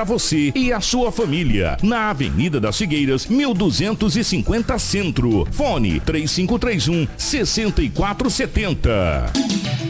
para você e a sua família. Na Avenida das Figueiras, 1250 Centro. Fone 3531 6470.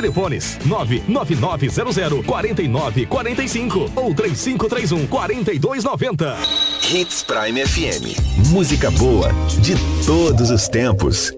Telefones 99900 4945 ou 3531 4290. Hits Prime FM. Música boa de todos os tempos.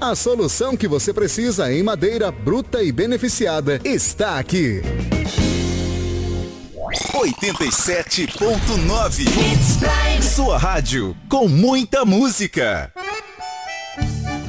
A solução que você precisa em madeira bruta e beneficiada está aqui. 87.9 Sua rádio com muita música.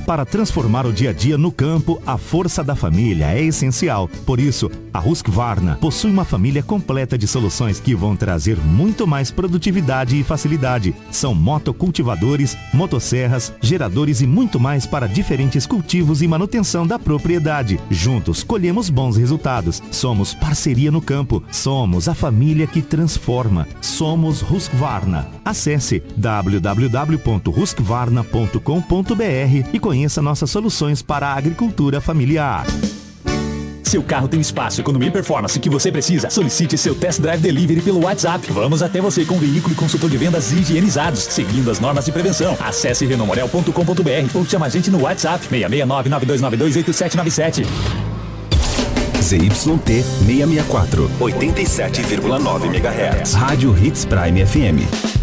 Para transformar o dia a dia no campo, a força da família é essencial. Por isso, a Husqvarna possui uma família completa de soluções que vão trazer muito mais produtividade e facilidade. São motocultivadores, motosserras, geradores e muito mais para diferentes cultivos e manutenção da propriedade. Juntos, colhemos bons resultados. Somos parceria no campo. Somos a família que transforma. Somos Husqvarna. Acesse www.husqvarna.com.br e conheça nossas soluções para a agricultura familiar. Seu carro tem espaço, economia e performance que você precisa? Solicite seu test drive delivery pelo WhatsApp. Vamos até você com veículo e consultor de vendas higienizados, seguindo as normas de prevenção. Acesse renomorel.com.br ou chama a gente no WhatsApp 669 9292 8797. ZYT 664, 87,9 MHz. Rádio Hits Prime FM.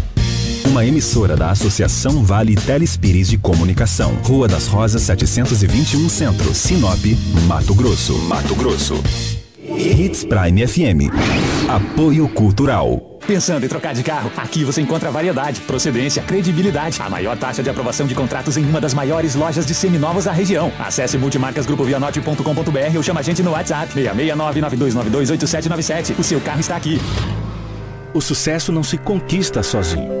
Uma emissora da Associação Vale Telespires de Comunicação. Rua das Rosas 721 Centro, Sinop, Mato Grosso. Mato Grosso. Hits Prime FM. Apoio Cultural. Pensando em trocar de carro? Aqui você encontra variedade, procedência, credibilidade. A maior taxa de aprovação de contratos em uma das maiores lojas de seminovos da região. Acesse multimarcasgrupovianorte.com.br ou chama a gente no WhatsApp 669-9292-8797. O seu carro está aqui. O sucesso não se conquista sozinho.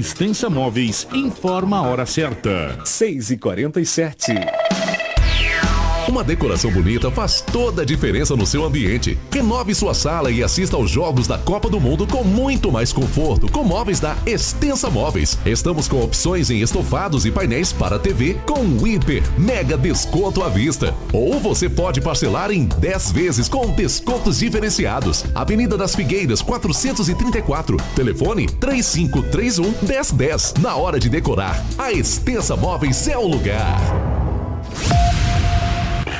Extensa Móveis informa a hora certa. 6 e 47 Uma decoração bonita faz toda a diferença no seu ambiente. Renove sua sala e assista aos jogos da Copa do Mundo com muito mais conforto com móveis da Extensa Móveis. Estamos com opções em estofados e painéis para TV com hiper mega desconto à vista. Ou você pode parcelar em 10 vezes com descontos diferenciados. Avenida das Figueiras 434. Telefone 3531 1010. Na hora de decorar, a Extensa Móveis é o lugar.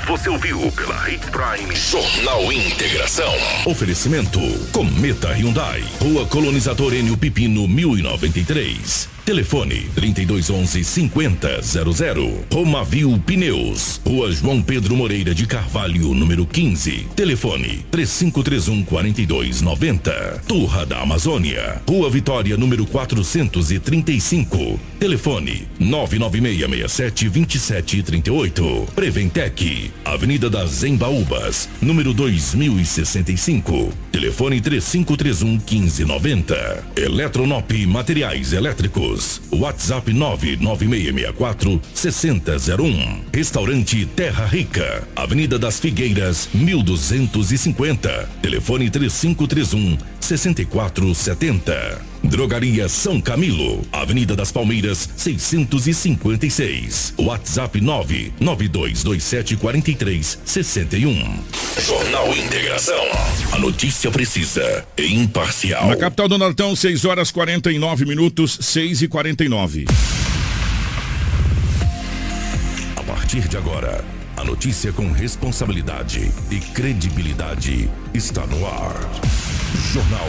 Você ouviu pela Hit Prime Jornal Integração. Oferecimento Cometa Hyundai. Rua Colonizador Enio Pipino 1093. Telefone 3211 5000. Romavil Pneus. Rua João Pedro Moreira de Carvalho, número 15. Telefone 3531 4290. Turra da Amazônia. Rua Vitória, número 435. Telefone 99667 2738. Preventec. Avenida das Embaúbas, número 2065. Telefone 3531 1590. Eletronop Materiais Elétricos. WhatsApp 99664 6001. Restaurante Terra Rica. Avenida das Figueiras, 1250. Telefone 3531 6470. Drogaria São Camilo, Avenida das Palmeiras, 656. WhatsApp 992274361. Jornal Integração. A notícia precisa e imparcial. Na capital do Nortão, 6 horas 49 minutos, 6 e 49. A partir de agora, a notícia com responsabilidade e credibilidade está no ar. Jornal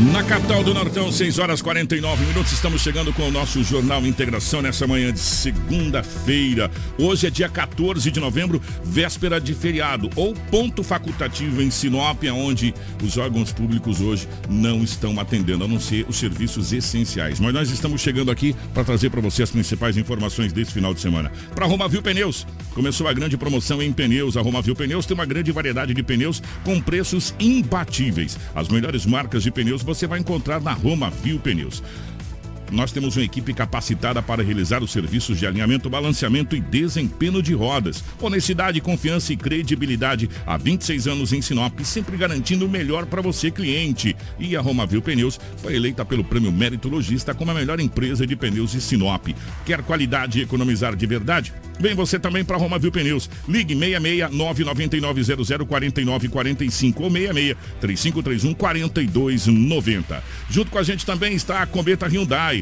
Na capital do Nortão, 6 horas 49 minutos, estamos chegando com o nosso Jornal Integração nessa manhã de segunda-feira. Hoje é dia 14 de novembro, véspera de feriado, ou ponto facultativo em Sinop, onde os órgãos públicos hoje não estão atendendo, a não ser os serviços essenciais. Mas nós estamos chegando aqui para trazer para você as principais informações desse final de semana. Para Romavil Pneus, começou a grande promoção em pneus. A Romavil Pneus tem uma grande variedade de pneus com preços imbatíveis. As melhores marcas de pneus você vai encontrar na Roma Viu Pneus. Nós temos uma equipe capacitada para realizar os serviços de alinhamento, balanceamento e desempenho de rodas. Honestidade, confiança e credibilidade há 26 anos em Sinop, sempre garantindo o melhor para você, cliente. E a Romavil Pneus foi eleita pelo Prêmio Mérito Logista como a melhor empresa de pneus de Sinop. Quer qualidade e economizar de verdade? Vem você também para Romavil Pneus. Ligue 66 999 00 49 45 ou 66 3531 4290. Junto com a gente também está a Cometa Hyundai.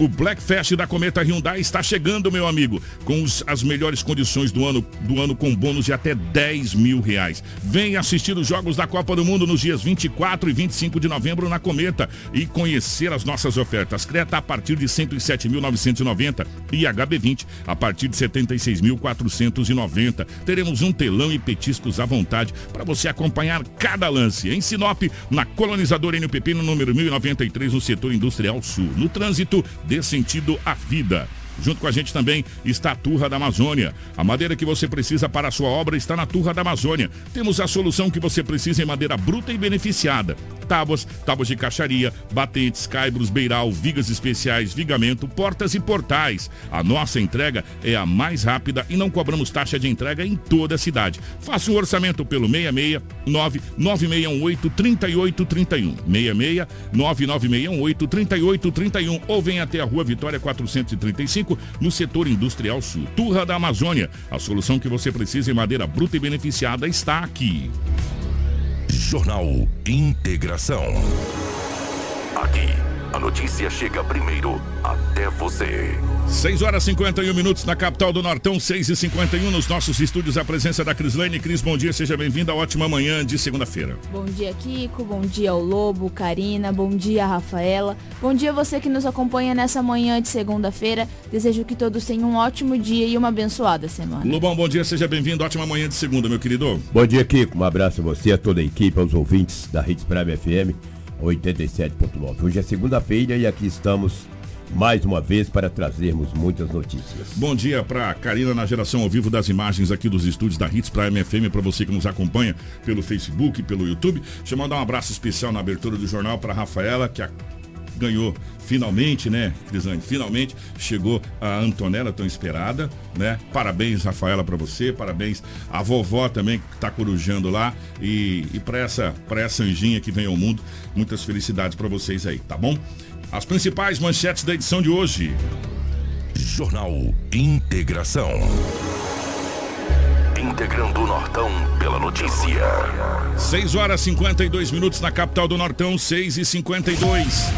O Black Fest da Cometa Hyundai está chegando, meu amigo, com os- as melhores condições do ano, do ano com bônus de até 10 mil reais. Venha assistir os Jogos da Copa do Mundo nos dias 24 e 25 de novembro na Cometa e conhecer as nossas ofertas. Creta a partir de 107.990 e HB20 a partir de 76.490. Teremos um telão e petiscos à vontade para você acompanhar cada lance. Em Sinop, na colonizadora NPP, no número 1093, no setor industrial sul. No trânsito, dê sentido à vida. Junto com a gente também está a Turra da Amazônia. A madeira que você precisa para a sua obra está na Turra da Amazônia. Temos a solução que você precisa em madeira bruta e beneficiada. Tábuas, tábuas de caixaria, batentes, caibros, beiral, vigas especiais, vigamento, portas e portais. A nossa entrega é a mais rápida e não cobramos taxa de entrega em toda a cidade. Faça um orçamento pelo 66 99618 3831. 66 99618 3831 ou venha até a Rua Vitória 435 no setor industrial sul. Turra da Amazônia. A solução que você precisa em madeira bruta e beneficiada está aqui. Jornal Integração. Aqui, a notícia chega primeiro até você. 6 horas e 51 minutos na capital do Nortão, 6 e 51 nos nossos estúdios. A presença da Crislane. Cris, bom dia, seja bem-vinda. Ótima manhã de segunda-feira. Bom dia, Kiko. Bom dia ao Lobo, Karina. Bom dia, Rafaela. Bom dia você que nos acompanha nessa manhã de segunda-feira. Desejo que todos tenham um ótimo dia e uma abençoada semana. Lobão, bom dia, seja bem-vindo. Ótima manhã de segunda, meu querido. Bom dia, Kiko. Um abraço a você, a toda a equipe, aos ouvintes da Hits Prime FM. 87.9. Hoje é segunda-feira e aqui estamos mais uma vez para trazermos muitas notícias. Bom dia para Karina na geração ao vivo das imagens aqui dos estúdios da Hits Prime FM para você que nos acompanha pelo Facebook, pelo YouTube. Deixa eu mandar um abraço especial na abertura do jornal para Rafaela que a ganhou finalmente, né, Crisane? Finalmente chegou a Antonella tão esperada, né? Parabéns, Rafaela, para você, parabéns à vovó também que tá corujando lá e, e para essa, essa anjinha que vem ao mundo, muitas felicidades para vocês aí, tá bom? As principais manchetes da edição de hoje. Jornal Integração. Integrando o Nortão pela notícia. 6 horas 52 minutos na capital do Nortão, 6 e 52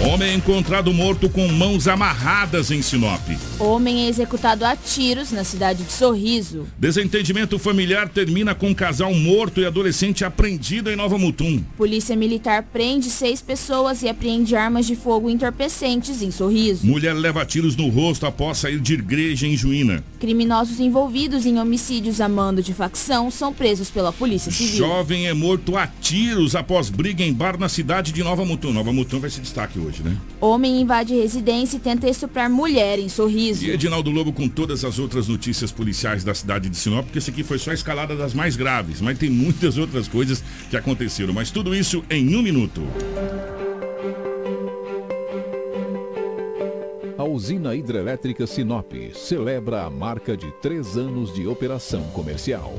Homem encontrado morto com mãos amarradas em Sinop. Homem é executado a tiros na cidade de Sorriso. Desentendimento familiar termina com um casal morto e adolescente apreendido em Nova Mutum. Polícia Militar prende seis pessoas e apreende armas de fogo entorpecentes em Sorriso. Mulher leva tiros no rosto após sair de igreja em Juína. Criminosos envolvidos em homicídios a mando de facção são presos pela Polícia Civil. Jovem é morto a tiros após briga em bar na cidade de Nova Mutum. Nova Mutum vai ser destaque hoje hoje, né? Homem invade residência e tenta estuprar mulher em Sorriso. E Edinaldo Lobo com todas as outras notícias policiais da cidade de Sinop, porque esse aqui foi só a escalada das mais graves, mas tem muitas outras coisas que aconteceram. Mas tudo isso em um minuto. A usina hidrelétrica Sinop celebra a marca de três anos de operação comercial.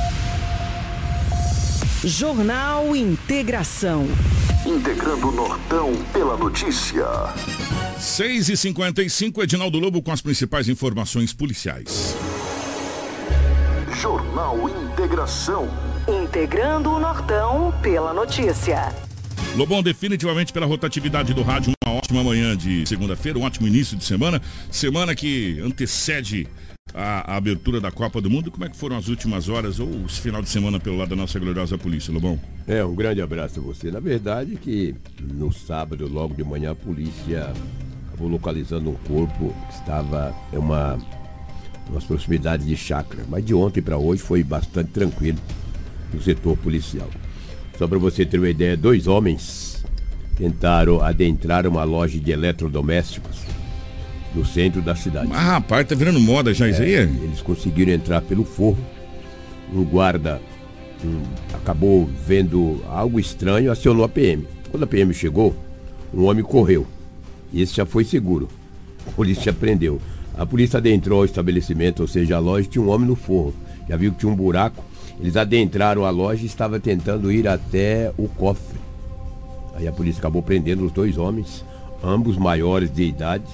Jornal Integração. Integrando o Nortão pela notícia. 6 e 55 Edinaldo Lobo com as principais informações policiais. Jornal Integração. Integrando o Nortão pela notícia. Lobão, definitivamente pela rotatividade do rádio, uma ótima manhã de segunda-feira, um ótimo início de semana. Semana que antecede a, a, abertura da Copa do Mundo. Como é que foram as últimas horas ou esse final de semana pelo lado da nossa gloriosa polícia, Lobão? É, um grande abraço a você. Na verdade que no sábado, logo de manhã, a polícia acabou localizando um corpo que estava em uma, umas proximidades de chácara. Mas de ontem para hoje foi bastante tranquilo no setor policial. Só para você ter uma ideia, dois homens tentaram adentrar uma loja de eletrodomésticos no centro da cidade. Ah, rapaz, tá virando moda já isso aí? É, eles conseguiram entrar pelo forro. Um guarda um, acabou vendo algo estranho, acionou a PM. Quando a PM chegou, um homem correu. E esse já foi seguro. A polícia prendeu. A polícia adentrou ao estabelecimento, ou seja, a loja tinha um homem no forro. Já viu que tinha um buraco. Eles adentraram a loja e estavam tentando ir até o cofre. Aí a polícia acabou prendendo os dois homens, ambos maiores de idade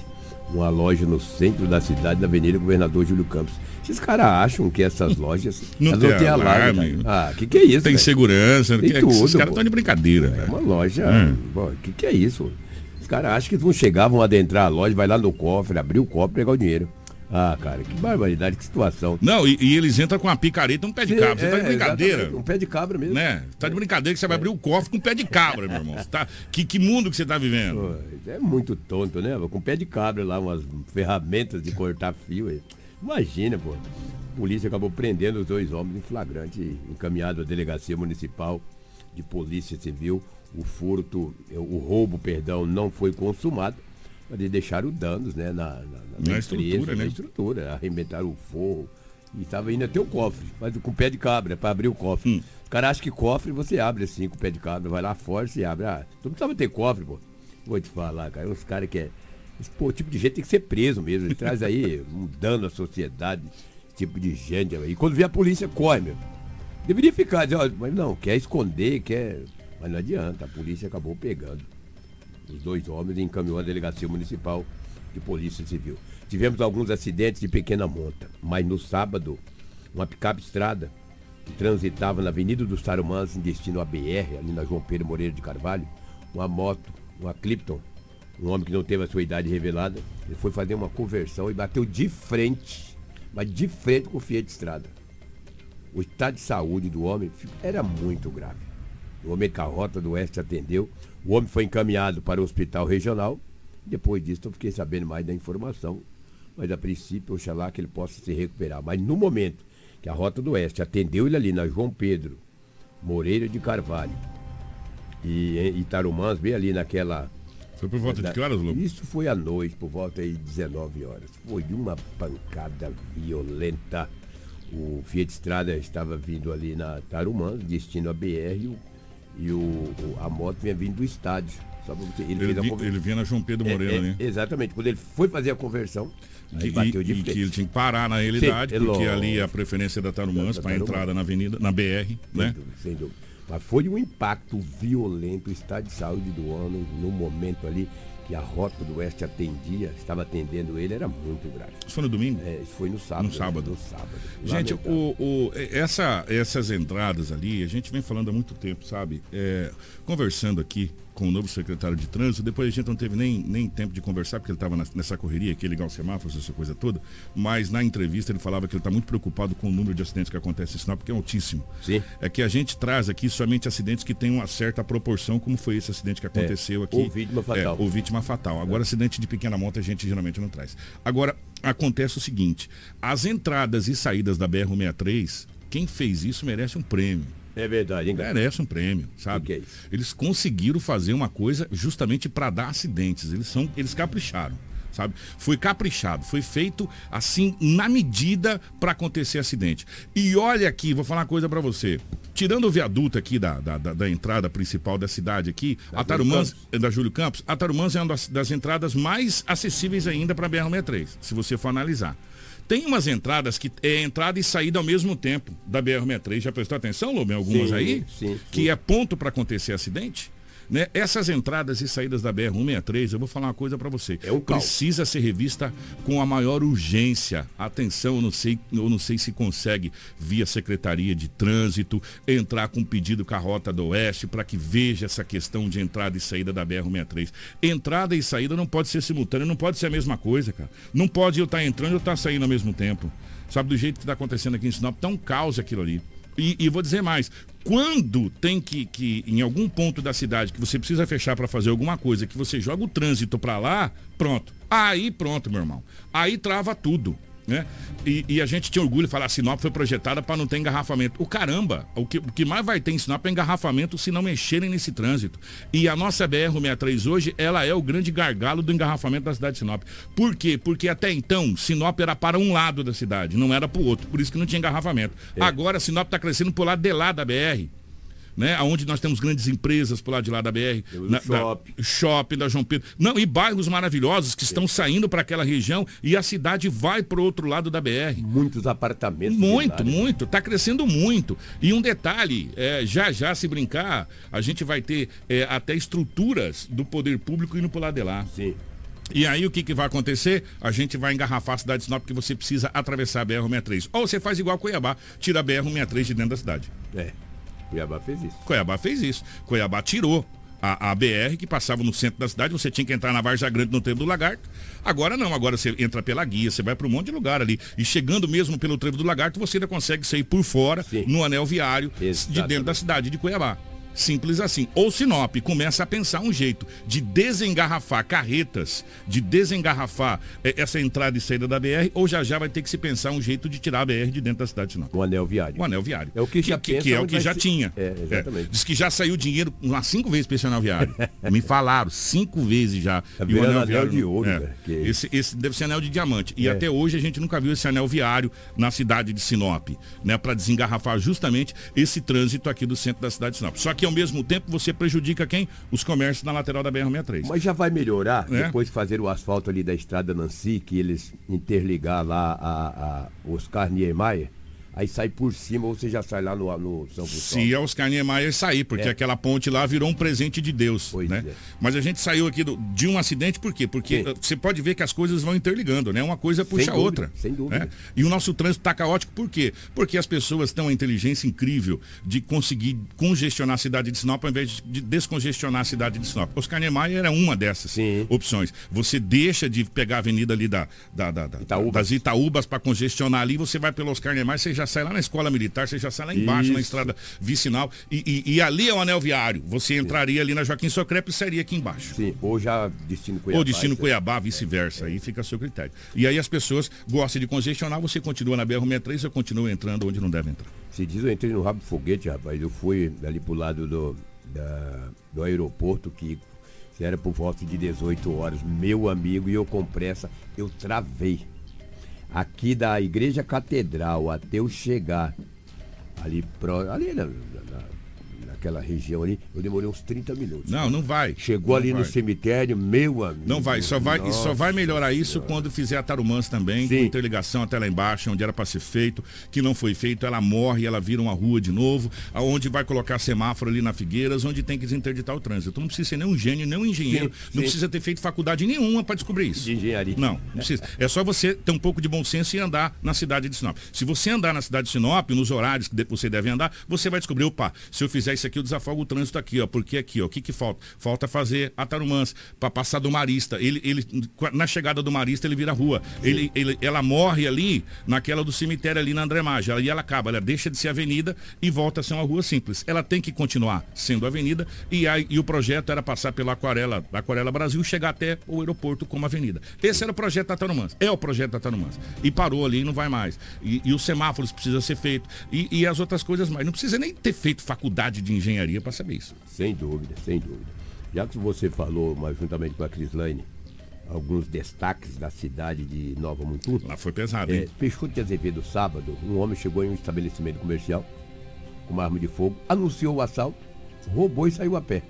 uma loja no centro da cidade, na Avenida Governador Júlio Campos. Esses caras acham que essas lojas não, não tem alarme. alarme. Ah, o que, que é isso? Tem véio? segurança, tem que, tudo. Esses caras estão de brincadeira. É uma loja. O hum. que, que é isso? Os caras acham que vão chegar, vão adentrar a loja, vai lá no cofre, abrir o cofre e pegar o dinheiro. Ah, cara, que barbaridade, que situação. Não, e, e eles entram com uma picareta um pé de cabra. Você é, tá de é, brincadeira. Um pé de cabra mesmo. Né? Tá de brincadeira que você vai abrir o cofre com um pé de cabra, meu irmão. Tá... Que, que mundo que você tá vivendo? É muito tonto, né? Com um pé de cabra lá, umas ferramentas de cortar fio. Aí. Imagina, pô. A polícia acabou prendendo os dois homens em flagrante, encaminhado à delegacia municipal de polícia civil. O furto, o roubo, perdão, não foi consumado mas deixaram danos né, na, na, na, na empresa, estrutura, né? na estrutura, arrebentaram o forro. E estava indo até o cofre, mas com o pé de cabra, para abrir o cofre. Hum. Os caras acham que cofre você abre assim com o pé de cabra, vai lá fora e abre. Ah, tu não precisava ter cofre, pô. Vou te falar, cara. Uns caras que é. Esse pô, tipo de jeito tem que ser preso mesmo. Ele traz aí um dano à sociedade. tipo de gente. E quando vê a polícia, corre, meu. Deveria ficar, dizer, ó, mas não, quer esconder, quer. Mas não adianta, a polícia acabou pegando os dois homens e encaminhou à delegacia municipal de polícia civil. Tivemos alguns acidentes de pequena monta, mas no sábado, uma picape estrada que transitava na Avenida dos Tarumãs em destino à BR, ali na João Pedro Moreira de Carvalho, uma moto, uma Clipton, um homem que não teve a sua idade revelada, ele foi fazer uma conversão e bateu de frente, mas de frente com o Fiat Estrada. O estado de saúde do homem era muito grave. O homem que a Rota do Oeste atendeu, o homem foi encaminhado para o hospital regional. Depois disso, eu fiquei sabendo mais da informação. Mas a princípio, oxalá que ele possa se recuperar. Mas no momento que a Rota do Oeste atendeu ele ali na João Pedro, Moreira de Carvalho e em Itarumãs, bem ali naquela. Foi por volta de que horas, Lobo? Isso foi à noite, por volta de 19 horas. Foi uma pancada violenta. O Fiat Estrada estava vindo ali na Tarumãs, destino a BR, e, o, e o, o- a moto vinha vindo do estádio. Você- Ele, fez a conver- ele vinha na João Pedro É, Moreira, é, né? Exatamente. Quando ele foi fazer a conversão, aí Que, bateu de e, e frente. que ele tinha que parar na realidade, é porque lógico. ali é a preferência da Tarumãs para a entrada na avenida, na BR, né? Sem dúvida, sem dúvida. Mas foi um impacto violento o estado de saúde do homem no momento ali que a Rota do Oeste atendia, estava atendendo ele, era muito grave. Isso foi no domingo? É, isso foi no sábado. No sábado. No sábado. Gente, o, o- essa, essas entradas ali, a gente vem falando há muito tempo, sabe? É, conversando aqui com o novo secretário de trânsito, depois a gente não teve nem, nem tempo de conversar, porque ele estava nessa correria aqui, ligar os semáforos, essa coisa toda, mas na entrevista ele falava que ele está muito preocupado com o número de acidentes que acontece em Sinop, porque é altíssimo. Sim. É que a gente traz aqui somente acidentes que têm uma certa proporção, como foi esse acidente que aconteceu aqui. ou vítima fatal. É, ou vítima fatal. Agora, acidente de pequena monta a gente geralmente não traz. Agora, acontece o seguinte: as entradas e saídas da BR-163, quem fez isso merece um prêmio. É verdade, hein, cara? Merece um prêmio, sabe? É Eles conseguiram fazer uma coisa justamente para dar acidentes. Eles são, eles capricharam. Sabe? Foi caprichado, foi feito assim na medida para acontecer acidente. E olha aqui, vou falar uma coisa para você. Tirando o viaduto aqui da, da, da- da entrada principal da cidade aqui, a Tarumãs, é da Júlio Campos, a Tarumãs é uma das, das entradas mais acessíveis ainda para a BR-63, se você for analisar. Tem umas entradas que é entrada e saída ao mesmo tempo da BR-63. Já prestou atenção, Lobo, em algumas Sim, aí? sim, sim. Que é ponto para acontecer acidente? Né? Essas entradas e saídas da BR-163, eu vou falar uma coisa para você. É caos. Precisa ser revista com a maior urgência. Atenção, eu não sei, eu não sei se consegue, via Secretaria de Trânsito, entrar com um pedido com a Rota do Oeste para que veja essa questão de entrada e saída da BR-163. Entrada e saída não pode ser simultânea, não pode ser a mesma coisa, cara. Não pode eu estar entrando e eu estar saindo ao mesmo tempo. Sabe, do jeito que está acontecendo aqui em Sinop, tá um caos aquilo ali. E, e vou dizer mais, quando tem que, que, em algum ponto da cidade, que você precisa fechar para fazer alguma coisa, que você joga o trânsito para lá, pronto. Aí pronto, meu irmão. Aí trava tudo. Né? E, e a gente tinha orgulho de falar, Sinop foi projetada para não ter engarrafamento. O caramba, o que, o que mais vai ter em Sinop é engarrafamento se não mexerem nesse trânsito. E a nossa BR-63 hoje, ela é o grande gargalo do engarrafamento da cidade de Sinop. Por quê? Porque até então, Sinop era para um lado da cidade, não era para o outro. Por isso que não tinha engarrafamento. Agora, Sinop está crescendo para o lado de lá da BR né? Onde nós temos grandes empresas por lá de lá da BR. Na, shopping. Da, shopping da João Pedro. Não, e bairros maravilhosos que estão saindo para aquela região e a cidade vai para o outro lado da BR. Muitos apartamentos. Muito, lá, muito. Está crescendo muito. E um detalhe, é, já já se brincar, a gente vai ter é, até estruturas do poder público indo para lado de lá. Sim. E aí o que, que vai acontecer? A gente vai engarrafar a cidade de Sinop porque você precisa atravessar a BR-63. Ou você faz igual Cuiabá, tira a BR-63 de dentro da cidade. É. Cuiabá fez isso. Cuiabá fez isso. Cuiabá tirou a, a BR que passava no centro da cidade, você tinha que entrar na Varja Grande no Trevo do Lagarto. Agora não, agora você entra pela guia, você vai para um monte de lugar ali. E chegando mesmo pelo Trevo do Lagarto, você ainda consegue sair por fora, no anel viário, de dentro da cidade de Cuiabá. Simples assim. Ou Sinop começa a pensar um jeito de desengarrafar carretas, de desengarrafar eh, essa entrada e saída da BR, ou já já vai ter que se pensar um jeito de tirar a BR de dentro da cidade de Sinop. O anel viário. O anel viário. É o que já que, que é o que já ser- tinha. É, exatamente. É. Diz que já saiu dinheiro umas cinco vezes para esse anel viário. Me falaram, cinco vezes já. Tá virando anel de ouro, é. cara, que é esse, esse deve ser anel de diamante. E É. até hoje a gente nunca viu esse anel viário na cidade de Sinop, né? Para desengarrafar justamente esse trânsito aqui do centro da cidade de Sinop. Só que ao mesmo tempo você prejudica quem? Os comércios na lateral da BR-63. Mas já vai melhorar É. depois de fazer o asfalto ali da estrada Nancy, que eles interligar lá a, a Oscar Niemeyer, aí sai por cima, ou você já sai lá no, no São Cristóvão. Se é Oscar Niemeyer sair, porque É. aquela ponte lá virou um presente de Deus, né? Mas a gente saiu aqui do- de um acidente por quê? Porque Sim. você pode ver que as coisas vão interligando, né? Uma coisa puxa a dúvida, outra. sem dúvida. né? E o nosso trânsito está caótico por quê? Porque as pessoas têm uma inteligência incrível de conseguir congestionar a cidade de Sinop ao invés de descongestionar a cidade de Sinop. Oscar Niemeyer era uma dessas opções. Você deixa de pegar a avenida ali da, da- da- da- das Itaúbas para congestionar ali, você vai pelo Oscar Niemeyer, você já sai lá na escola militar, você já sai lá embaixo na Isso. estrada vicinal e, e- e ali é o anel viário. Você entraria ali na Joaquim Socrepe e sairia aqui embaixo. Sim, ou já destino Cuiabá. Ou destino. Cuiabá, vice-versa. Aí fica a seu critério. E aí as pessoas gostam de congestionar, você continua na BR-63, eu continuo entrando onde não deve entrar. Se diz, eu entrei no rabo foguete, rapaz. Eu fui ali pro lado do, da- do aeroporto, que era por volta de 18 horas. Meu amigo, e eu com pressa, eu travei. Aqui da Igreja Catedral até eu chegar. Ali, pro, ali naquela região ali, eu demorei uns 30 minutos. Não, não vai. Chegou Não ali no vai. cemitério, meu amigo. Não vai, só vai, e só vai melhorar isso quando fizer a Tarumãs também, com interligação até lá embaixo, onde era para ser feito, que não foi feito, ela morre, ela vira uma rua de novo, aonde vai colocar semáforo ali na Figueiras, onde tem que desinterditar o trânsito. Não precisa ser nem um gênio, nem um engenheiro, Sim, não sim. precisa ter feito faculdade nenhuma para descobrir isso. De engenharia. Não, não precisa. É só você ter um pouco de bom senso e andar na cidade de Sinop. Se você andar na cidade de Sinop, nos horários que você deve andar, você vai descobrir, opa, se eu fizer isso aqui, eu desafogo o trânsito aqui, ó. Porque aqui, ó, o que que falta? Falta fazer a Tarumãs, para passar do Marista. Ele, ele, na chegada do Marista, ele vira rua. Ele, ele- ela morre ali, naquela do cemitério ali na André Maggi. Aí ela acaba, ela deixa de ser avenida e volta a ser uma rua simples. Ela tem que continuar sendo avenida e, aí, e o projeto era passar pela Aquarela, Aquarela Brasil, chegar até o aeroporto como avenida. Esse era o projeto da Tarumãs. É o projeto da Tarumãs. E parou ali e não vai mais. E, e os semáforos precisam ser feitos. E, e as outras coisas mais. Não precisa nem ter feito faculdade de engenharia para saber isso. Sem dúvida, sem dúvida. Já que você falou, mas juntamente com a Crislaine, alguns destaques da cidade de Nova Mutum. Lá foi pesado, é, hein? Peixoto de Azevedo, sábado, um homem chegou em um estabelecimento comercial com uma arma de fogo, anunciou o assalto, roubou e saiu a pé.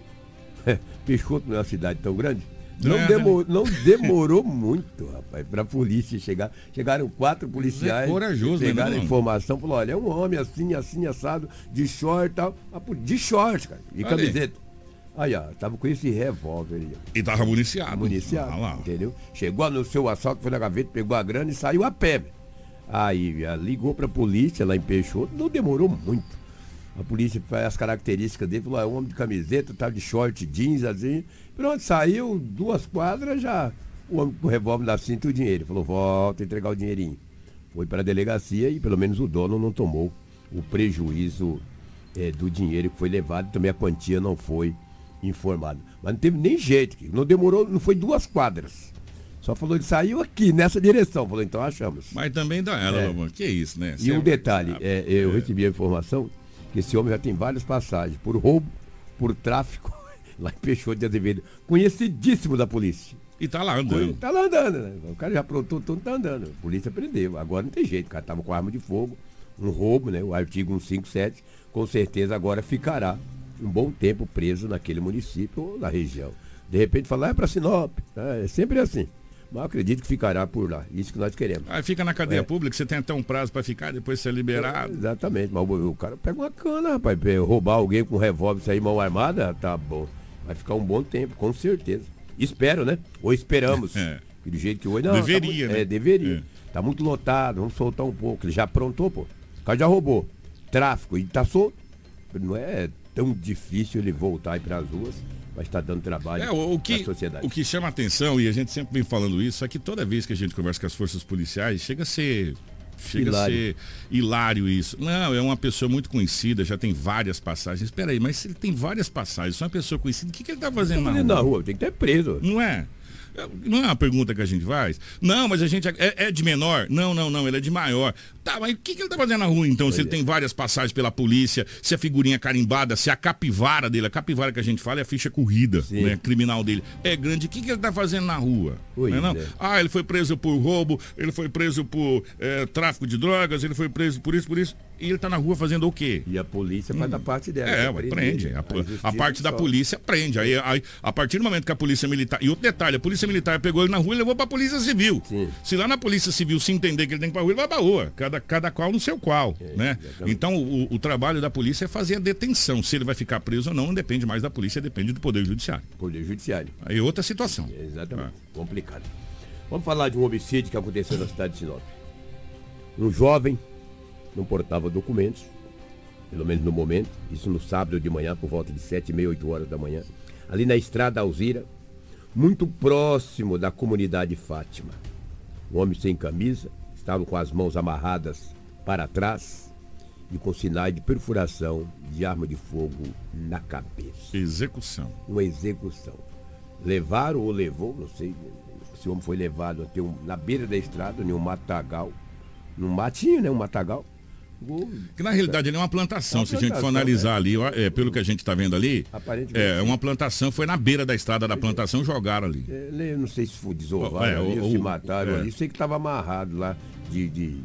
Peixoto não é uma cidade tão grande. Não, É, demorou, não demorou muito, rapaz, para a polícia chegar. Chegaram quatro policiais. É corajoso, né, pegaram a não? informação, falou, olha, é um homem assim, assim, assado, de short e tal. A poli- De short, cara, e camiseta. Aí, ó, tava com esse revólver aí. E tava municiado. Municiado, Ah, lá. entendeu? Chegou, anunciou o assalto, foi na gaveta, pegou a grana e saiu a pé. Aí, ah, ligou pra polícia lá em Peixoto, não demorou muito. A polícia faz as características dele, falou, é um homem de camiseta, tá de short, jeans, assim. Pronto, saiu duas quadras, já o homem com o revólver na cinta e o dinheiro. Falou, volta entregar o dinheirinho. Foi para a delegacia e pelo menos o dono não tomou o prejuízo eh, do dinheiro que foi levado, também a quantia não foi informada. Mas não teve nem jeito, não demorou, não foi duas quadras. Só falou, ele saiu aqui, nessa direção. Falou, então achamos. Mas também dá ela, É. Lobão. Que isso, né? E um detalhe, é, eu recebi a informação que esse homem já tem várias passagens por roubo, por tráfico, lá em Peixoto de Azevedo. Conhecidíssimo da polícia. E tá lá andando. Tá lá andando, né? O cara já aprontou tudo, tá andando. A polícia prendeu. Agora não tem jeito, o cara tava com arma de fogo, um roubo, né? O artigo 157, com certeza agora ficará um bom tempo preso naquele município ou na região. De repente falar, é para Sinop. né? É sempre assim. Mas acredito que ficará por lá. Isso que nós queremos. Aí fica na cadeia É. pública, você tem até um prazo para ficar, depois ser liberado. Exatamente, mas o, o cara pega uma cana, rapaz. Roubar alguém com revólver e sair mão armada, tá bom. Vai ficar um bom tempo, com certeza. Espero, né? Ou esperamos. É. Do jeito que hoje não. Deveria, tá muito- né? É, deveria. Tá muito lotado, vamos soltar um pouco. Ele já aprontou, pô. O cara já roubou. Tráfico e tá solto. Não é tão difícil ele voltar aí para as ruas, mas está dando trabalho É, o, o que, sociedade. o que chama atenção, e a gente sempre vem falando isso, é que toda vez que a gente conversa com as forças policiais, chega a ser. Chega Hilário. a ser hilário isso. Não, é uma pessoa muito conhecida, já tem várias passagens. Espera aí, mas se ele tem várias passagens, se é uma pessoa conhecida, o que, que ele tá fazendo na rua? na rua, tem que ter preso. Não é? É, Não é uma pergunta que a gente faz? Não, mas a gente. É, é de menor? Não, não, não, ele é de maior. Tá, mas o que, que ele tá fazendo na rua então? se ele é. tem várias passagens pela polícia, se a figurinha carimbada, se a capivara dele, a capivara que a gente fala é a ficha corrida, né? Criminal dele. É grande. O que, que ele tá fazendo na rua? Não é não? é. Ah, ele foi preso por roubo, ele foi preso por eh, tráfico de drogas, ele foi preso por isso, por isso. E ele tá na rua fazendo o quê? E a polícia faz a parte dela. É, que ué, prender. prende. A, A a parte da só. polícia prende. Aí, aí, a partir do momento que a polícia militar. E outro detalhe, a polícia militar pegou ele na rua e levou pra polícia civil. Se lá na polícia civil se entender que ele tem que ir pra rua, ele vai pra rua. Cada, cada qual no seu qual. né? Então o, o trabalho da polícia é fazer a detenção. Se ele vai ficar preso ou não, não depende mais da polícia, depende do Poder Judiciário. Poder Judiciário. Aí outra situação. Exatamente. Complicado. Vamos falar de um homicídio que aconteceu na cidade de Sinop. Um jovem não portava documentos, pelo menos no momento, isso no sábado de manhã, por volta de 7 e meia, 8 horas da manhã, ali na estrada Alzira, muito próximo da comunidade Fátima. Um homem sem camisa, estava com as mãos amarradas para trás e com sinais de perfuração de arma de fogo na cabeça. Execução. Uma execução. Levaram ou levou, não sei, esse homem foi levado até um, na beira da estrada, em um matagal, num matinho, né? Um matagal. Que na realidade ele é uma plantação, Uma se a gente for plantação, analisar ali, ó, é, pelo que a gente está vendo ali, é uma plantação, foi na beira da estrada da plantação, jogaram ali. Eu não sei se foi desovado É, ali, ou- ou se mataram é. ali. Sei que estava amarrado lá de, de,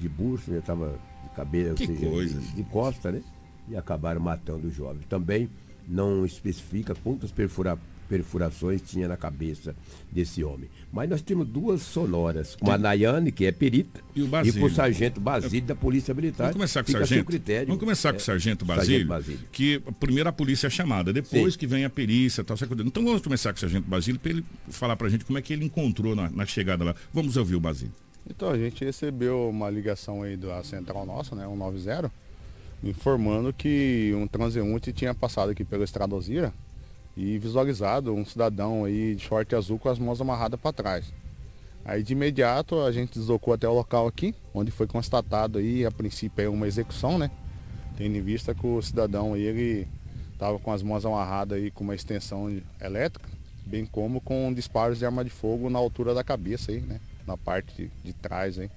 de, bucho, né? Tava de cabelo, Que ou seja, coisa, de, de costa, né? E acabaram matando o jovem. Também não especifica quantas perfura, perfurações tinha na cabeça desse homem. Mas nós temos duas sonoras, com a Nayane, que é perita, E o e Basílio. com o sargento Basílio da Polícia Militar. Vamos começar com o a sargento. critério. Vamos começar com o É, sargento Sargento Basílio, Basílio. que primeiro a polícia é chamada, depois Sim. que vem a perícia, tal, coisa. Então vamos começar com o sargento Basílio para ele falar pra gente como é que ele encontrou na, na chegada lá. Vamos ouvir o Basílio. Então, a gente recebeu uma ligação aí da central nossa, né, 190, informando que um transeunte tinha passado aqui pela Estrada Alzira e visualizado um cidadão aí de short azul com as mãos amarradas para trás. Aí de imediato a gente deslocou até o local aqui, onde foi constatado aí a princípio aí uma execução, né? Tendo em vista que o cidadão aí ele estava com as mãos amarradas aí com uma extensão elétrica, bem como com disparos de arma de fogo na altura da cabeça aí, né? Na parte de, trás aí.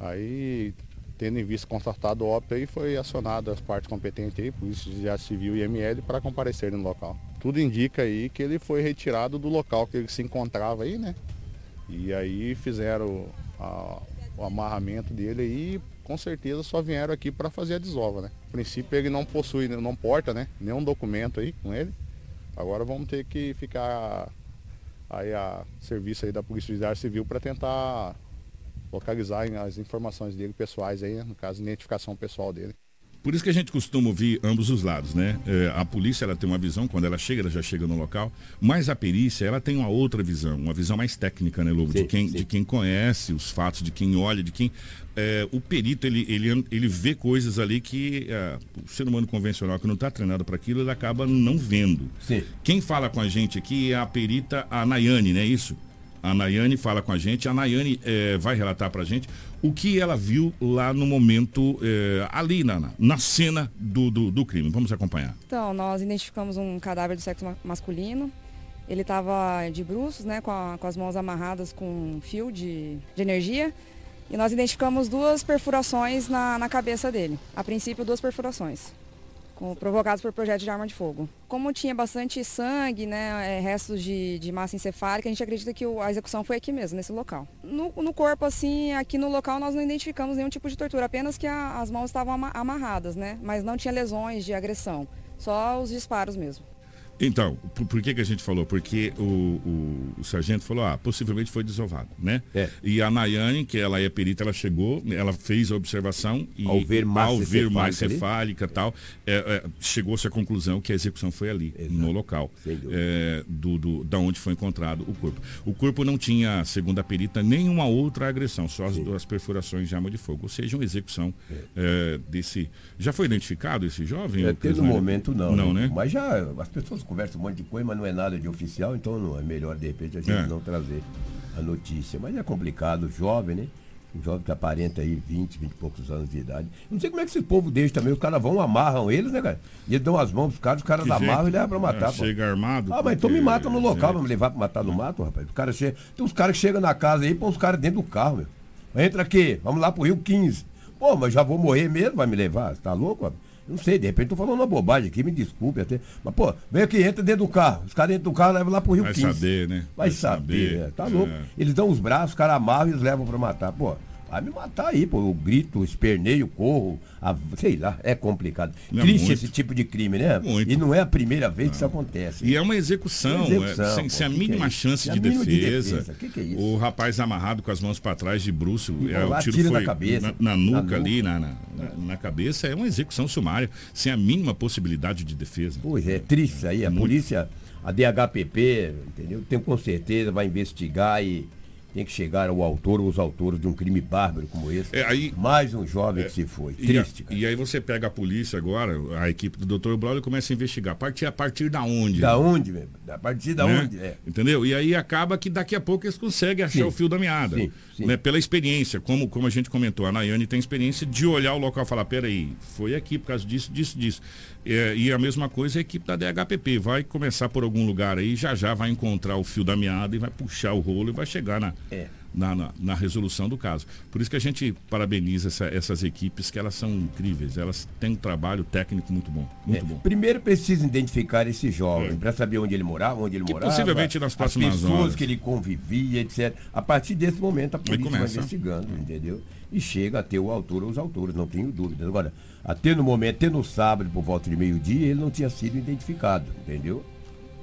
Aí, tendo em vista constatado o óbito aí, foi acionado as partes competentes aí, Polícia Civil e IML, para comparecerem no local. Tudo indica aí que ele foi retirado do local que ele se encontrava aí, né? E aí fizeram a- o amarramento dele aí, com certeza só vieram aqui para fazer a desova, né? A princípio ele não possui, não porta, né? Nenhum documento aí com ele. Agora vamos ter que ficar aí a serviço aí da Polícia Civil para tentar localizar as informações dele pessoais aí, né? no caso, identificação pessoal dele. Por isso que a gente costuma ouvir ambos os lados, né? É, a polícia ela tem uma visão, quando ela chega, ela já chega no local, mas a perícia ela tem uma outra visão, uma visão mais técnica, né, Lobo? de, Sim, quem, sim. de quem conhece os fatos, de quem olha, de quem. é, o perito ele, ele, ele vê coisas ali que é, o ser humano convencional que não está treinado para aquilo, ele acaba não vendo. Sim. Quem fala com a gente aqui é a perita, a Nayane, não é isso? A Nayane fala com a gente, a Nayane eh, vai relatar pra gente o que ela viu lá no momento, eh, ali na, na- na cena do, do, do crime. Vamos acompanhar. Então, nós identificamos um cadáver do sexo ma- masculino. Ele estava de bruços, né, com, a- com as mãos amarradas com um fio de, de energia. E nós identificamos duas perfurações na, na cabeça dele. A princípio, duas perfurações, com, provocadas por projeto de arma de fogo. Como tinha bastante sangue, né, é, restos de, de massa encefálica, a gente acredita que a execução foi aqui mesmo, nesse local. No, no corpo, assim, aqui no local, nós não identificamos nenhum tipo de tortura, apenas que a- as mãos estavam ama- amarradas, né, mas não tinha lesões de agressão, só os disparos mesmo. Então, por, por que, que a gente falou? Porque o, o, o sargento falou, ah, possivelmente foi desovado, né? É. E a Nayane, que ela é perita, ela chegou, ela fez a observação e Ao ver massa ao ver massa encefálica e tal, é, é, chegou-se à conclusão que a execução foi ali, no local, é, do, do, da onde foi encontrado o corpo. O corpo não tinha, segundo a perita, nenhuma outra agressão, só as duas perfurações de arma de fogo, ou seja, uma execução é, desse... Já foi identificado esse jovem? Até no momento não. Não, né? Mas já as pessoas conversam um monte de coisa, mas não é nada de oficial, então não é melhor de repente a gente É. não trazer a notícia. Mas é complicado, jovem, né? Um jovem que aparenta aí 20, 20 e poucos anos de idade. Não sei como é que esse povo deixa também. Os caras vão, amarram eles, né, cara? E eles dão as mãos pros caras, os caras Que amarram jeito? e levam pra matar, É, chega armado, Ah, mas então me mata no local, é. vamos levar pra matar no mato, rapaz. Os caras chegam. Tem uns caras que chegam na casa aí, põe os caras dentro do carro, meu. Entra aqui, vamos lá pro Rio 15. Pô, mas já vou morrer mesmo, vai me levar? Você tá louco, rapaz? Não sei, de repente tô falando uma bobagem aqui, me desculpe até. Mas, pô, vem aqui, entra dentro do carro. Os caras entram do carro levam lá pro Rio Vai 15. saber, né? Vai, Vai saber, saber, é, tá é. louco. Eles dão os braços, os caras amarram e eles levam pra matar. Pô, Vai me matar aí, pô. Eu grito, esperneio, corro, a- sei lá, é complicado. É Triste muito. esse tipo de crime, né? Muito. E não é a primeira vez que isso acontece. E é uma execução, Uma execução, é, sem, pô. sem a Que que mínima é chance de a mínima de defesa. defesa. Que que é isso? O rapaz amarrado com as mãos para trás de bruxo, é, o tiro tira na foi cabeça. na, na nuca Na ali, na, na, na- cabeça, é uma execução sumária, sem a mínima possibilidade de defesa. Pois é, triste isso aí. A Muito. polícia, a DHPP, entendeu? Tem com certeza, vai investigar e tem que chegar ao autor ou os autores de um crime bárbaro como esse. É, aí- Mais um jovem É, que se foi. E, a- Triste, e aí você pega a polícia agora, a equipe do Dr. Braulio e começa a investigar. A partir, a partir da onde? Da onde, meu? A partir da né? onde? É. Entendeu? E aí acaba que daqui a pouco eles conseguem achar Sim. o fio da meada. Sim, sim. Né? Pela experiência, como, como a gente comentou, a Nayane tem experiência de olhar o local e falar, peraí, foi aqui por causa disso, disso, disso. É, e a mesma coisa a equipe da DHPP. Vai começar por algum lugar aí, já já vai encontrar o fio da meada e vai puxar o rolo e vai chegar na. É. Na, na, na resolução do caso. Por isso que a gente parabeniza essa- essas equipes, que elas são incríveis. Elas têm um trabalho técnico muito bom. Muito É. bom. Primeiro precisa identificar esse jovem, para saber onde ele morava, onde ele Que morava. possivelmente nas próximas as pessoas horas. que ele convivia, etc. A partir desse momento a polícia vai investigando, entendeu? E chega a ter o autor ou os autores, não tenho dúvida. Agora, até no momento, até no sábado, por volta de meio-dia, ele não tinha sido identificado, entendeu?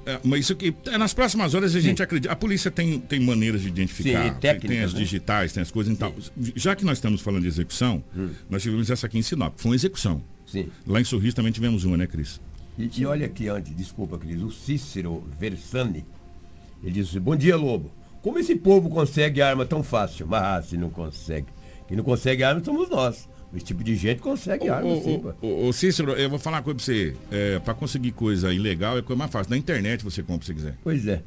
É, mas isso que é, nas próximas horas a gente acredita. A polícia tem, tem maneiras de identificar. Sim, e tem, técnicas, tem as né? digitais, tem as coisas e tal. Já que nós estamos falando de execução, nós tivemos essa aqui em Sinop. Foi uma execução. Hum. Sim. Lá em Sorriso também tivemos uma, né, Cris? E, e olha aqui antes, desculpa, Cris, o Cícero Versani, ele diz assim, bom dia, Lobo. Como esse povo consegue arma tão fácil? Mas se não consegue. Quem não consegue arma somos nós. Esse tipo de gente consegue arma, Ô, sim. ô, ô, ô, Cícero, eu vou falar uma coisa pra você. É, pra conseguir coisa ilegal é coisa mais fácil. Na internet você compra se quiser. Pois é.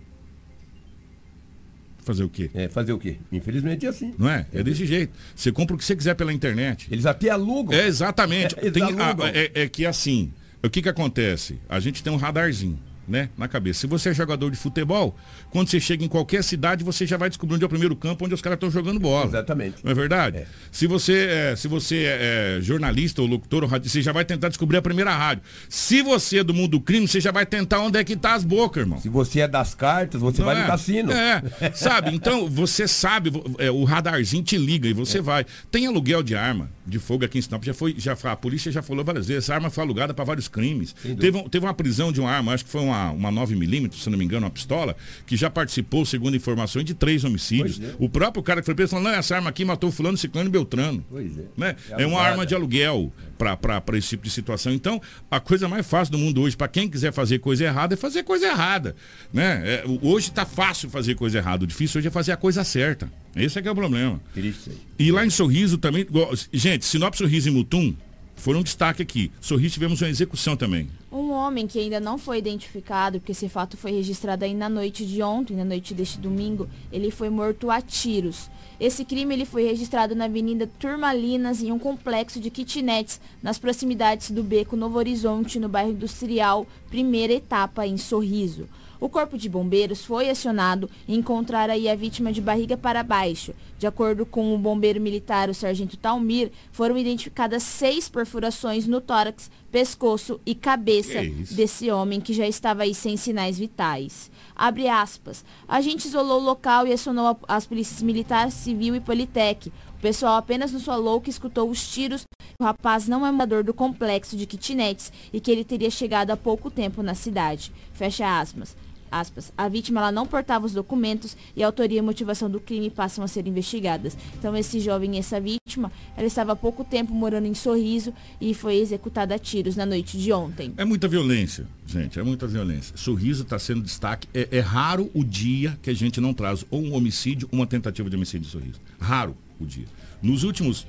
Fazer o quê? É, fazer o quê? Infelizmente é assim. Não é? É desse jeito. Você compra o que você quiser pela internet. Eles até alugam. É, exatamente. É, Tem- alugam. ah, é, é que assim, o que que acontece? A gente tem um radarzinho, né, na cabeça. Se você é jogador de futebol, quando você chega em qualquer cidade, você já vai descobrir onde é o primeiro campo, onde os caras estão jogando bola. Exatamente. Não é verdade? Se você, é, se você é, é, jornalista ou locutor, ou você já vai tentar descobrir a primeira rádio. Se você é do mundo do crime, você já vai tentar onde é que tá as bocas, irmão. Se você é das cartas, você Não vai é? no cassino. É, sabe? Então, você sabe, é, o radarzinho te liga e você vai. Tem aluguel de arma, de fogo aqui em Sinop. Já foi, já, a polícia já falou várias vezes, essa arma foi alugada para vários crimes. Teve, teve uma prisão de uma arma, acho que foi uma, uma 9mm, se não me engano, uma pistola, que já participou, segundo informações, de três homicídios. É. O próprio cara que foi preso falou, não, essa arma aqui matou fulano, ciclano e beltrano. Pois é. Né? É É uma arma de aluguel para esse tipo de situação. Então, a coisa mais fácil do mundo hoje, para quem quiser fazer coisa errada, é fazer coisa errada. Né? É, hoje está fácil fazer coisa errada. O difícil hoje é fazer a coisa certa. Esse é que é o problema. Triste. E lá em Sorriso também. Gente, Sinop, Sorriso e Mutum foram um destaque aqui. Sorriso tivemos uma execução também. Um homem que ainda não foi identificado, porque esse fato foi registrado aí na noite de ontem, na noite deste domingo, ele foi morto a tiros. Esse crime ele foi registrado na Avenida Turmalinas, em um complexo de kitnets, nas proximidades do Beco Novo Horizonte, no bairro Industrial, primeira etapa em Sorriso. O corpo de bombeiros foi acionado e encontraram aí a vítima de barriga para baixo. De acordo com o bombeiro militar, o sargento Talmir, foram identificadas seis perfurações no tórax, pescoço e cabeça desse homem que já estava aí sem sinais vitais. Abre aspas. A gente isolou o local e acionou as polícias militar, civil e politec. O pessoal apenas nos falou que escutou os tiros. O rapaz não é morador do complexo de kitnets e que ele teria chegado há pouco tempo na cidade. Fecha aspas. Aspas. A vítima ela não portava os documentos e a autoria e motivação do crime passam a ser investigadas. Então esse jovem essa vítima, ela estava há pouco tempo morando em Sorriso e foi executada a tiros na noite de ontem. É muita violência, gente, é muita violência. Sorriso está sendo destaque. É, é raro o dia que a gente não traz ou um homicídio ou uma tentativa de homicídio de sorriso. Raro o dia. Nos últimos,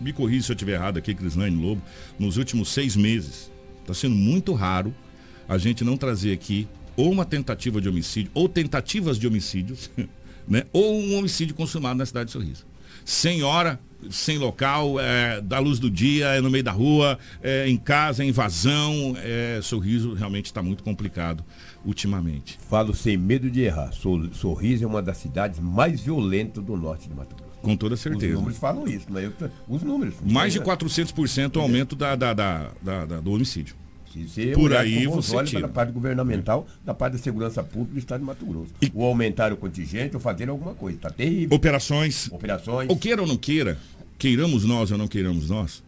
me corrija se eu estiver errado aqui, Crislaine Lobo, nos últimos seis meses, está sendo muito raro a gente não trazer aqui ou uma tentativa de homicídio, ou tentativas de homicídios, né? ou um homicídio consumado na cidade de Sorriso. Sem hora, sem local, é, da luz do dia, é no meio da rua, é em casa, é invasão. É, sorriso realmente está muito complicado ultimamente. Falo sem medo de errar. Sor- Sorriso é uma das cidades mais violentas do norte de Mato Grosso. Com toda Os certeza. números falam isso, mas eu, os números. Mais de É. 400% o aumento da, da, da, da- da- do homicídio. Por aí você olhos tira. da parte governamental, da parte da segurança pública do estado de Mato Grosso. Ou aumentar o contingente ou fazer alguma coisa. Está terrível. Operações. Operações. Ou queira ou não queira, queiramos nós ou não queiramos nós,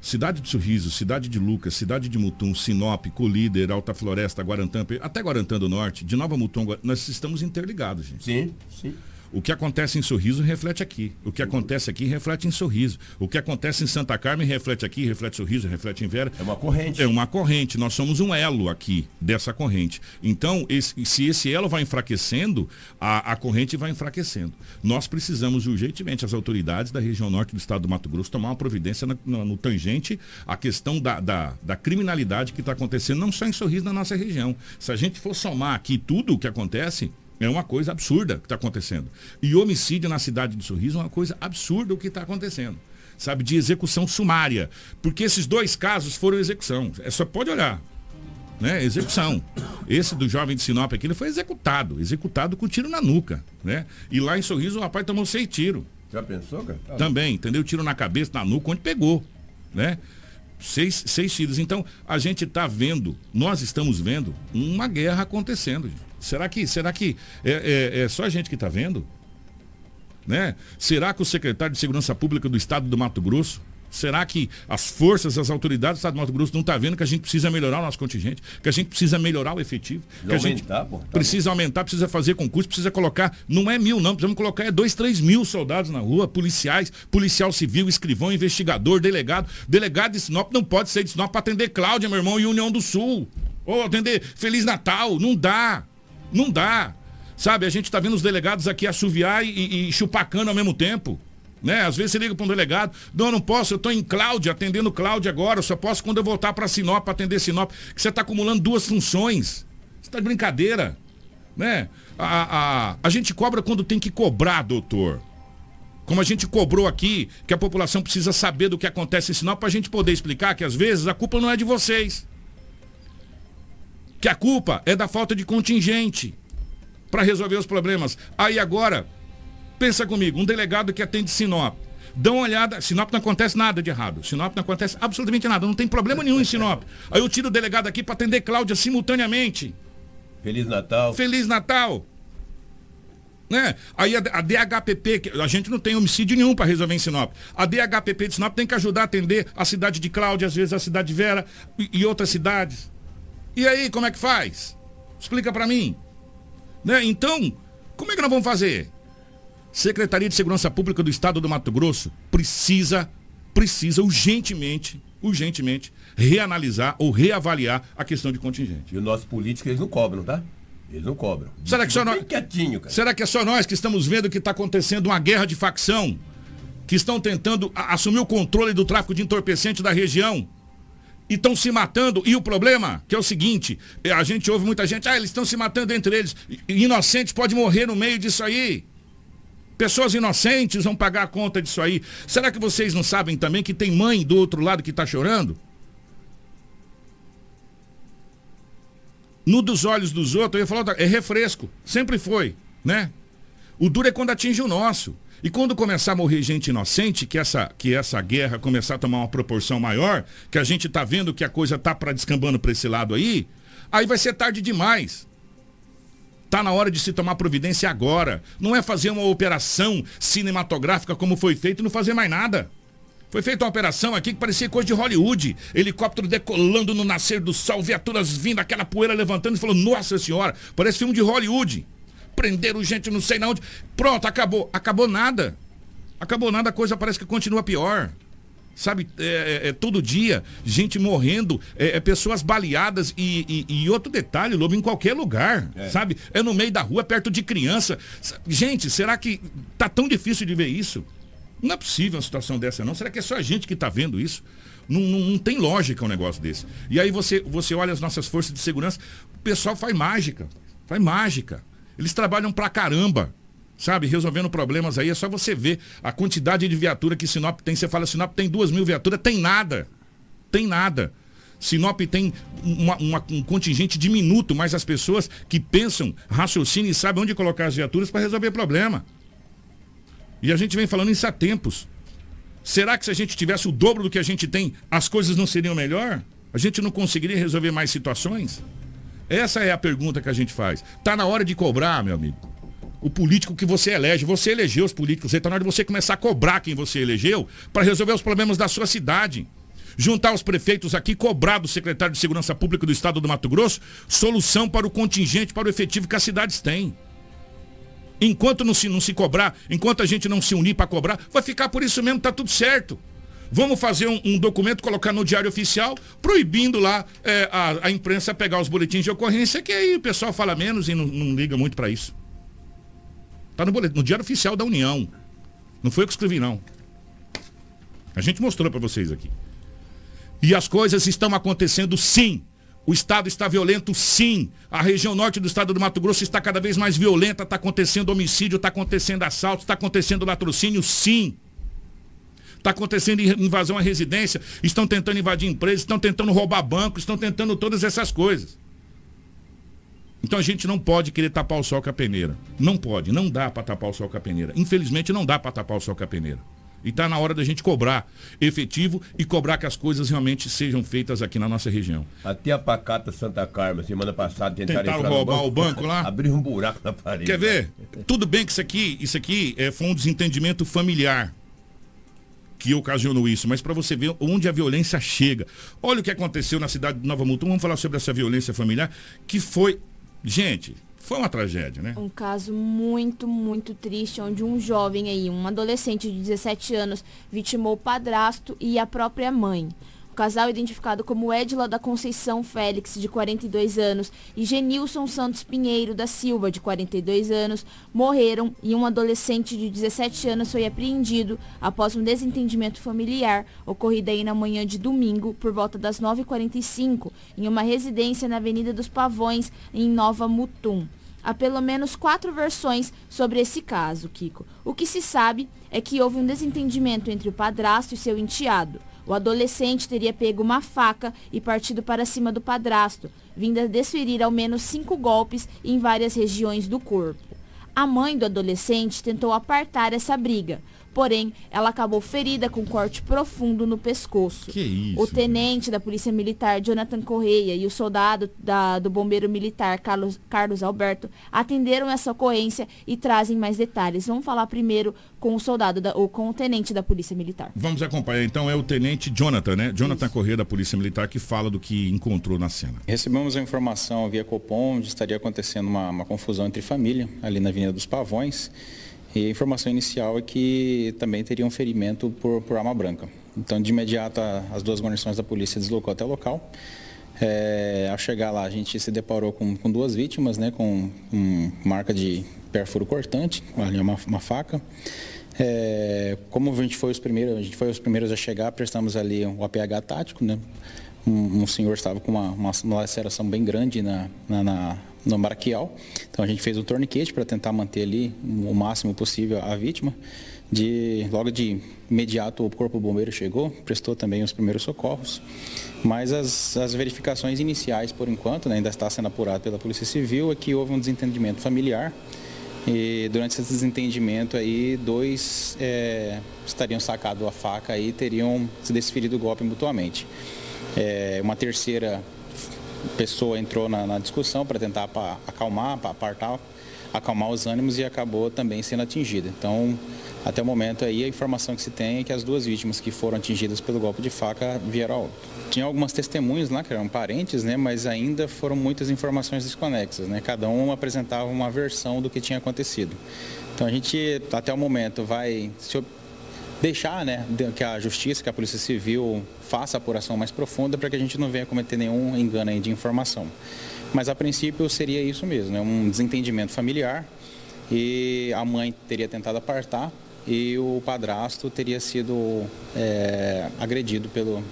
Cidade de Sorriso, Cidade de Lucas, Cidade de Mutum, Sinop, Colíder, Alta Floresta, Guarantã, até Guarantã do Norte, de Nova Mutum, nós estamos interligados, gente. Sim, sim. O que acontece em Sorriso reflete aqui. O que acontece aqui reflete em Sorriso. O que acontece em Santa Carmen reflete aqui, reflete em Sorriso, reflete em Vera. É uma corrente. É uma corrente. Nós somos um elo aqui dessa corrente. Então, esse, se esse elo vai enfraquecendo, a, a corrente vai enfraquecendo. Nós precisamos urgentemente, as autoridades da região norte do estado do Mato Grosso, tomar uma providência no, no, no tangente à questão da, da, da criminalidade que está acontecendo, não só em Sorriso, na nossa região. Se a gente for somar aqui tudo o que acontece, é uma coisa absurda que está acontecendo. E homicídio na cidade de Sorriso é uma coisa absurda o que está acontecendo. Sabe, de execução sumária. Porque esses dois casos foram execução. É só pode olhar. Né? Execução. Esse do jovem de Sinop aqui, ele foi executado. Executado com tiro na nuca. Né? E lá em Sorriso o rapaz tomou seis tiros. Já pensou, cara? Tá Também, entendeu? Tiro na cabeça, na nuca, onde pegou. Né? Seis, seis tiros. Então, a gente está vendo, nós estamos vendo uma guerra acontecendo. Gente. Será que, será que é, é, é só a gente que está vendo? Né? Será que o secretário de Segurança Pública do Estado do Mato Grosso Será que as forças, as autoridades do Estado do Mato Grosso não estão tá vendo que a gente precisa melhorar o nosso contingente, que a gente precisa melhorar o efetivo, que a gente aumentar, tá precisa aumentar, precisa fazer concurso, precisa colocar, não é mil não, precisamos colocar é dois, três mil soldados na rua, policiais, policial civil, escrivão, investigador, delegado. Delegado de Sinop não pode ser de Sinop para atender Cláudia, meu irmão, e União do Sul. Ou atender Feliz Natal, não dá. Não dá. Sabe, a gente está vendo os delegados aqui assoviar e, e, ao mesmo tempo. Né? Às vezes você liga para um delegado, não, eu não posso, eu estou em Cláudia, atendendo Cláudia agora, eu só posso quando eu voltar para Sinop para atender Sinop. Que você está acumulando duas funções. Você está de brincadeira. Né? A, a, a gente cobra quando tem que cobrar, doutor. Como a gente cobrou aqui, que a população precisa saber do que acontece em Sinop para a gente poder explicar que às vezes a culpa não é de vocês. Que a culpa é da falta de contingente para resolver os problemas. Aí agora, pensa comigo, um delegado que atende Sinop. Dá uma olhada, Sinop não acontece nada de errado. Sinop não acontece absolutamente nada, não tem problema nenhum em Sinop. Aí eu tiro o delegado aqui para atender Cláudia simultaneamente. Feliz Natal. Feliz Natal. Né? Aí a, a DHPP, a gente não tem homicídio nenhum para resolver em Sinop. A DHPP de Sinop tem que ajudar a atender a cidade de Cláudia, às vezes a cidade de Vera e, e outras cidades. E aí, como é que faz? Explica para mim. Né? Então, como é que nós vamos fazer? Secretaria de Segurança Pública do Estado do Mato Grosso precisa, precisa urgentemente, urgentemente, reanalisar ou reavaliar a questão de contingente. E o nosso político, eles não cobram, tá? Eles não cobram. Será que só nós. Quietinho, cara. Será que é só nós que estamos vendo que está acontecendo uma guerra de facção? Que estão tentando assumir o controle do tráfico de entorpecente da região? E estão se matando. E o problema, que é o seguinte, é, a gente ouve muita gente, ah, eles estão se matando entre eles. Inocentes pode morrer no meio disso aí. Pessoas inocentes vão pagar a conta disso aí. Será que vocês não sabem também que tem mãe do outro lado que está chorando? No dos olhos dos outros, eu ia falar, é refresco. Sempre foi, né? O duro é quando atinge o nosso. E quando começar a morrer gente inocente, que essa, que essa guerra começar a tomar uma proporção maior, que a gente está vendo que a coisa tá para descambando para esse lado aí, aí vai ser tarde demais. Tá na hora de se tomar providência agora. Não é fazer uma operação cinematográfica como foi feito e não fazer mais nada. Foi feita uma operação aqui que parecia coisa de Hollywood. Helicóptero decolando no nascer do sol, viaturas vindo, aquela poeira levantando e falou: Nossa Senhora, parece filme de Hollywood prenderam gente não sei na onde. Pronto, acabou. Acabou nada. Acabou nada, a coisa parece que continua pior. Sabe, é, é, é todo dia, gente morrendo, é, é pessoas baleadas e, e, e, outro detalhe, Lobo, em qualquer lugar, é. sabe? É no meio da rua, perto de criança. Gente, será que tá tão difícil de ver isso? Não é possível uma situação dessa, não. Será que é só a gente que está vendo isso? Não, não, não, tem lógica um negócio desse. E aí você, você olha as nossas forças de segurança, o pessoal faz mágica. Faz mágica. Eles trabalham pra caramba, sabe? Resolvendo problemas aí. É só você ver a quantidade de viatura que Sinop tem. Você fala, Sinop tem duas mil viaturas, tem nada. Tem nada. Sinop tem uma, uma, um contingente diminuto, mas as pessoas que pensam, raciocinam e sabem onde colocar as viaturas para resolver problema. E a gente vem falando isso há tempos. Será que se a gente tivesse o dobro do que a gente tem, as coisas não seriam melhor? A gente não conseguiria resolver mais situações? Essa é a pergunta que a gente faz. Tá na hora de cobrar, meu amigo. o político que você elege. Você elegeu os políticos, então na hora de você começar a cobrar quem você elegeu para resolver os problemas da sua cidade. Juntar os prefeitos aqui, cobrar do secretário de Segurança Pública do Estado do Mato Grosso solução para o contingente, para o efetivo que as cidades têm. Enquanto não se, não se cobrar, enquanto a gente não se unir para cobrar, vai ficar por isso mesmo, tá tudo certo. Vamos fazer um, um documento, colocar no diário oficial, proibindo lá é, a, a, imprensa pegar os boletins de ocorrência, que aí o pessoal fala menos e não, não liga muito para isso. Tá no, no diário oficial da União. Não foi eu que escrevi, não. A gente mostrou para vocês aqui. E as coisas estão acontecendo sim. O Estado está violento, sim. A região norte do estado do Mato Grosso está cada vez mais violenta. Está acontecendo homicídio, está acontecendo assalto, está acontecendo latrocínio, sim. Está acontecendo invasão à residência, estão tentando invadir empresas, estão tentando roubar bancos, estão tentando todas essas coisas. Então a gente não pode querer tapar o sol com a peneira. Não pode, não dá para tapar o sol com a peneira. Infelizmente não dá para tapar o sol com a peneira. E está na hora da gente cobrar efetivo e cobrar que as coisas realmente sejam feitas aqui na nossa região. Até a Pacata Santa Carmen, semana passada, tentaram, tentaram roubar o banco lá. Abrir um buraco na parede. Quer ver? Tudo bem que isso aqui, isso aqui é, foi um desentendimento familiar que ocasionou isso, mas para você ver onde a violência chega. Olha o que aconteceu na cidade de Nova Mutum. Vamos falar sobre essa violência familiar, que foi. Gente, foi uma tragédia, né? Um caso muito, muito triste, onde um jovem aí, um adolescente de 17 anos, vitimou o padrasto e a própria mãe casal identificado como Edila da Conceição Félix, de 42 anos, e Genilson Santos Pinheiro da Silva, de 42 anos, morreram e um adolescente de 17 anos foi apreendido após um desentendimento familiar ocorrido aí na manhã de domingo, por volta das 9h45, em uma residência na Avenida dos Pavões, em Nova Mutum. Há pelo menos quatro versões sobre esse caso, Kiko. O que se sabe é que houve um desentendimento entre o padrasto e seu enteado. O adolescente teria pego uma faca e partido para cima do padrasto, vindo a desferir ao menos cinco golpes em várias regiões do corpo. A mãe do adolescente tentou apartar essa briga, porém ela acabou ferida com corte profundo no pescoço. Que isso? O tenente da Polícia Militar Jonathan Correia e o soldado da, do bombeiro militar Carlos, Carlos Alberto atenderam essa ocorrência e trazem mais detalhes. Vamos falar primeiro com o soldado da, ou com o tenente da Polícia Militar. Vamos acompanhar então é o tenente Jonathan, né? Jonathan isso. Correia da Polícia Militar que fala do que encontrou na cena. Recebemos a informação via Copom de estaria acontecendo uma, uma confusão entre família ali na Avenida dos Pavões. E a informação inicial é que também teria um ferimento por, por arma branca. Então, de imediato, as duas guarnições da polícia deslocou até o local. É, ao chegar lá, a gente se deparou com, com duas vítimas, né, com, com marca de perfuro cortante, ali uma, uma faca. É, como a gente foi os primeiros, a gente foi os primeiros a chegar, prestamos ali o APH tático, né? Um, um senhor estava com uma, uma, uma laceração bem grande na, na, na no braquial. Então a gente fez um torniquete para tentar manter ali o máximo possível a vítima. De, logo de imediato o corpo bombeiro chegou, prestou também os primeiros socorros. Mas as, as verificações iniciais, por enquanto, né, ainda está sendo apurado pela Polícia Civil, é que houve um desentendimento familiar. E durante esse desentendimento aí, dois é, estariam sacado a faca e teriam se desferido o golpe mutuamente. É, uma terceira pessoa entrou na, na discussão para tentar acalmar, para apartar, acalmar os ânimos e acabou também sendo atingida. Então, até o momento aí, a informação que se tem é que as duas vítimas que foram atingidas pelo golpe de faca vieram ao óbito. Tinha algumas testemunhas lá, que eram parentes, né, mas ainda foram muitas informações desconexas. Né? Cada um apresentava uma versão do que tinha acontecido. Então, a gente, até o momento, vai se deixar né, que a justiça, que a Polícia Civil faça a apuração mais profunda para que a gente não venha cometer nenhum engano de informação. Mas a princípio seria isso mesmo, né, um desentendimento familiar e a mãe teria tentado apartar e o padrasto teria sido é, agredido pelo,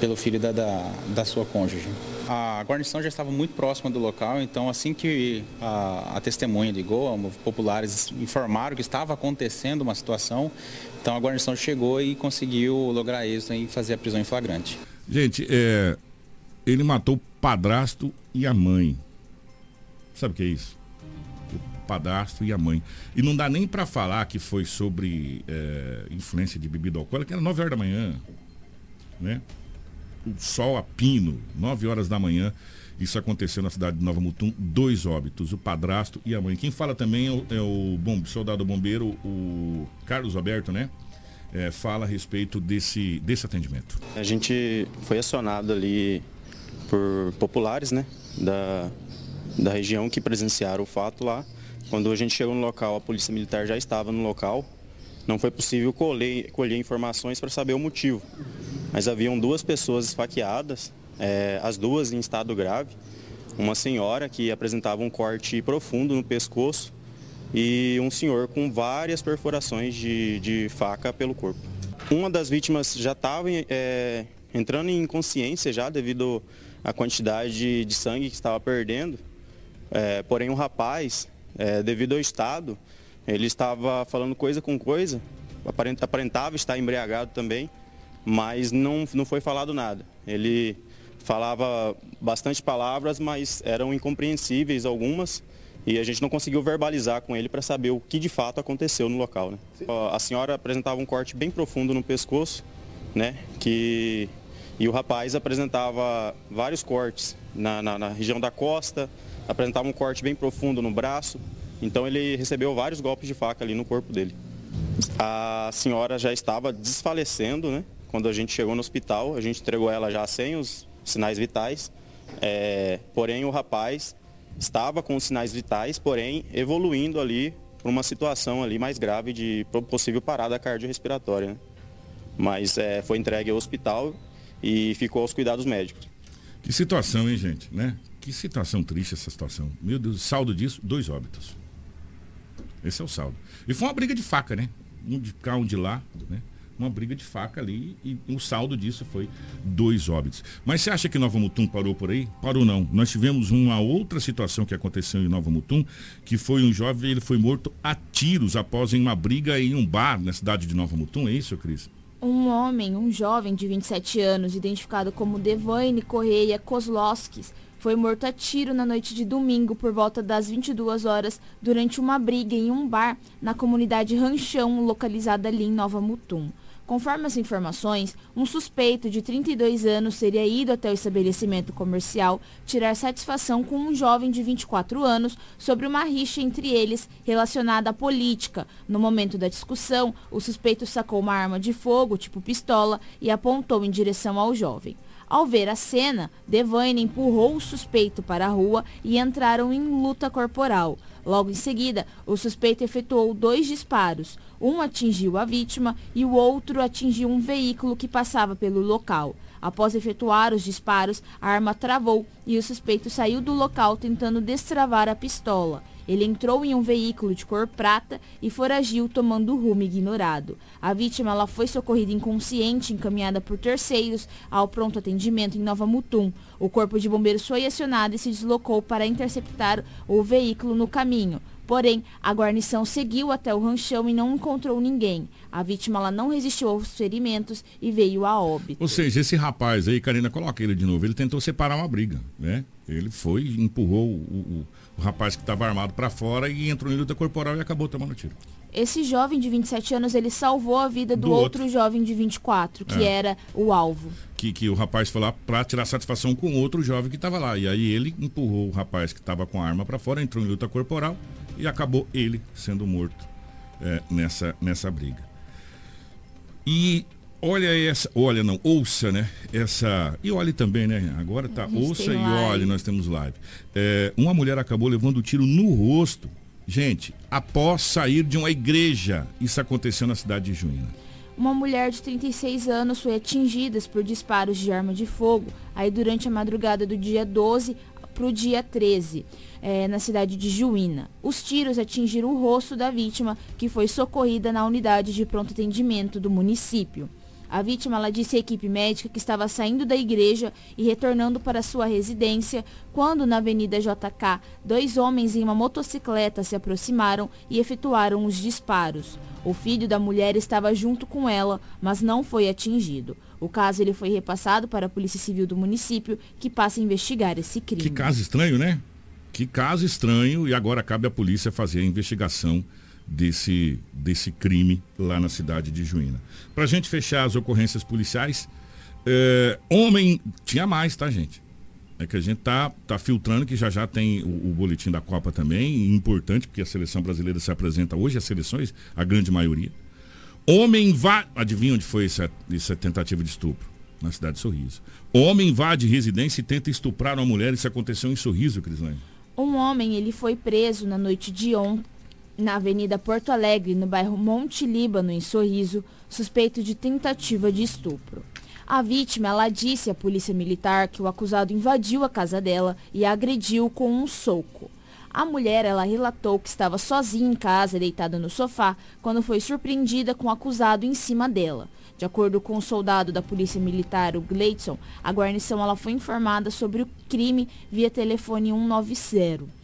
pelo filho da, da, da sua cônjuge. A guarnição já estava muito próxima do local, então assim que a, a testemunha ligou, populares informaram que estava acontecendo uma situação, então a guarnição chegou e conseguiu lograr êxito em fazer a prisão em flagrante. Gente, é, ele matou o padrasto e a mãe. Sabe o que é isso? O padrasto e a mãe. E não dá nem para falar que foi sobre é, influência de bebida alcoólica, era 9 horas da manhã. Né? O sol a pino, 9 horas da manhã. Isso aconteceu na cidade de Nova Mutum, dois óbitos, o padrasto e a mãe. Quem fala também é o, é o bom, soldado bombeiro, o Carlos Alberto, né? É, fala a respeito desse, desse atendimento. A gente foi acionado ali por populares, né? Da, da região que presenciaram o fato lá. Quando a gente chegou no local, a polícia militar já estava no local. Não foi possível colher, colher informações para saber o motivo. Mas haviam duas pessoas esfaqueadas, é, as duas em estado grave. Uma senhora que apresentava um corte profundo no pescoço e um senhor com várias perfurações de, de faca pelo corpo. Uma das vítimas já estava é, entrando em inconsciência já devido à quantidade de sangue que estava perdendo. É, porém, o rapaz, é, devido ao estado, ele estava falando coisa com coisa, aparentava estar embriagado também, mas não, não foi falado nada. Ele falava bastante palavras, mas eram incompreensíveis algumas e a gente não conseguiu verbalizar com ele para saber o que de fato aconteceu no local. Né? A senhora apresentava um corte bem profundo no pescoço, né? Que e o rapaz apresentava vários cortes na, na, na região da costa, apresentava um corte bem profundo no braço. Então ele recebeu vários golpes de faca ali no corpo dele. A senhora já estava desfalecendo, né? Quando a gente chegou no hospital, a gente entregou ela já sem os sinais vitais. É, porém, o rapaz estava com os sinais vitais, porém evoluindo ali para uma situação ali mais grave de possível parada cardiorrespiratória. Né? Mas é, foi entregue ao hospital e ficou aos cuidados médicos. Que situação, hein, gente? Né? Que situação triste essa situação. Meu Deus, saldo disso, dois óbitos. Esse é o saldo. E foi uma briga de faca, né? Um de cá, um de lá, né? Uma briga de faca ali e o saldo disso foi dois óbitos. Mas você acha que Nova Mutum parou por aí? Parou não. Nós tivemos uma outra situação que aconteceu em Nova Mutum, que foi um jovem, ele foi morto a tiros após uma briga em um bar na cidade de Nova Mutum. É isso, Cris? Um homem, um jovem de 27 anos, identificado como Devaine Correia Kozlowskis, foi morto a tiro na noite de domingo por volta das 22 horas durante uma briga em um bar na comunidade Ranchão, localizada ali em Nova Mutum. Conforme as informações, um suspeito de 32 anos teria ido até o estabelecimento comercial tirar satisfação com um jovem de 24 anos sobre uma rixa entre eles relacionada à política. No momento da discussão, o suspeito sacou uma arma de fogo, tipo pistola, e apontou em direção ao jovem. Ao ver a cena, Devane empurrou o suspeito para a rua e entraram em luta corporal. Logo em seguida, o suspeito efetuou dois disparos. Um atingiu a vítima e o outro atingiu um veículo que passava pelo local. Após efetuar os disparos, a arma travou e o suspeito saiu do local tentando destravar a pistola. Ele entrou em um veículo de cor prata e foragiu tomando o rumo ignorado. A vítima ela foi socorrida inconsciente, encaminhada por terceiros ao pronto atendimento em Nova Mutum. O corpo de bombeiros foi acionado e se deslocou para interceptar o veículo no caminho. Porém, a guarnição seguiu até o ranchão e não encontrou ninguém. A vítima ela não resistiu aos ferimentos e veio a óbito. Ou seja, esse rapaz aí, Karina, coloca ele de novo, ele tentou separar uma briga, né? Ele foi, empurrou o, o, rapaz que estava armado para fora e entrou em luta corporal e acabou tomando tiro. Esse jovem de 27 anos, ele salvou a vida do, do outro. outro. jovem de 24, que é. era o alvo. Que, que o rapaz foi lá para tirar satisfação com outro jovem que estava lá. E aí ele empurrou o rapaz que estava com a arma para fora, entrou em luta corporal e acabou ele sendo morto é, nessa, nessa briga. E olha essa, olha não, ouça, né? Essa, e olhe também, né? Agora tá, ouça e olhe, nós temos live. É, uma mulher acabou levando o tiro no rosto, gente, após sair de uma igreja. Isso aconteceu na cidade de Juína. Uma mulher de 36 anos foi atingida por disparos de arma de fogo aí durante a madrugada do dia 12 para o dia 13 é, na cidade de Juína. Os tiros atingiram o rosto da vítima, que foi socorrida na unidade de pronto atendimento do município. A vítima ela disse à equipe médica que estava saindo da igreja e retornando para sua residência quando, na Avenida JK, dois homens em uma motocicleta se aproximaram e efetuaram os disparos. O filho da mulher estava junto com ela, mas não foi atingido. O caso ele foi repassado para a Polícia Civil do município, que passa a investigar esse crime. Que caso estranho, né? Que caso estranho e agora cabe à polícia fazer a investigação desse, desse crime lá na cidade de Juína. Para a gente fechar as ocorrências policiais, é, homem, tinha mais, tá gente? é que a gente tá, tá filtrando, que já já tem o, o boletim da Copa também, importante, porque a seleção brasileira se apresenta hoje, as seleções, a grande maioria. Homem invade. Adivinha onde foi essa, essa tentativa de estupro? Na cidade de Sorriso. Homem invade residência e tenta estuprar uma mulher. Isso aconteceu em Sorriso, Crislane. Um homem ele foi preso na noite de ontem na Avenida Porto Alegre, no bairro Monte Líbano, em Sorriso, suspeito de tentativa de estupro. A vítima ela disse à polícia militar que o acusado invadiu a casa dela e a agrediu com um soco. A mulher ela relatou que estava sozinha em casa, deitada no sofá, quando foi surpreendida com o acusado em cima dela. De acordo com o soldado da Polícia Militar, o Gleidson, a guarnição ela foi informada sobre o crime via telefone 190.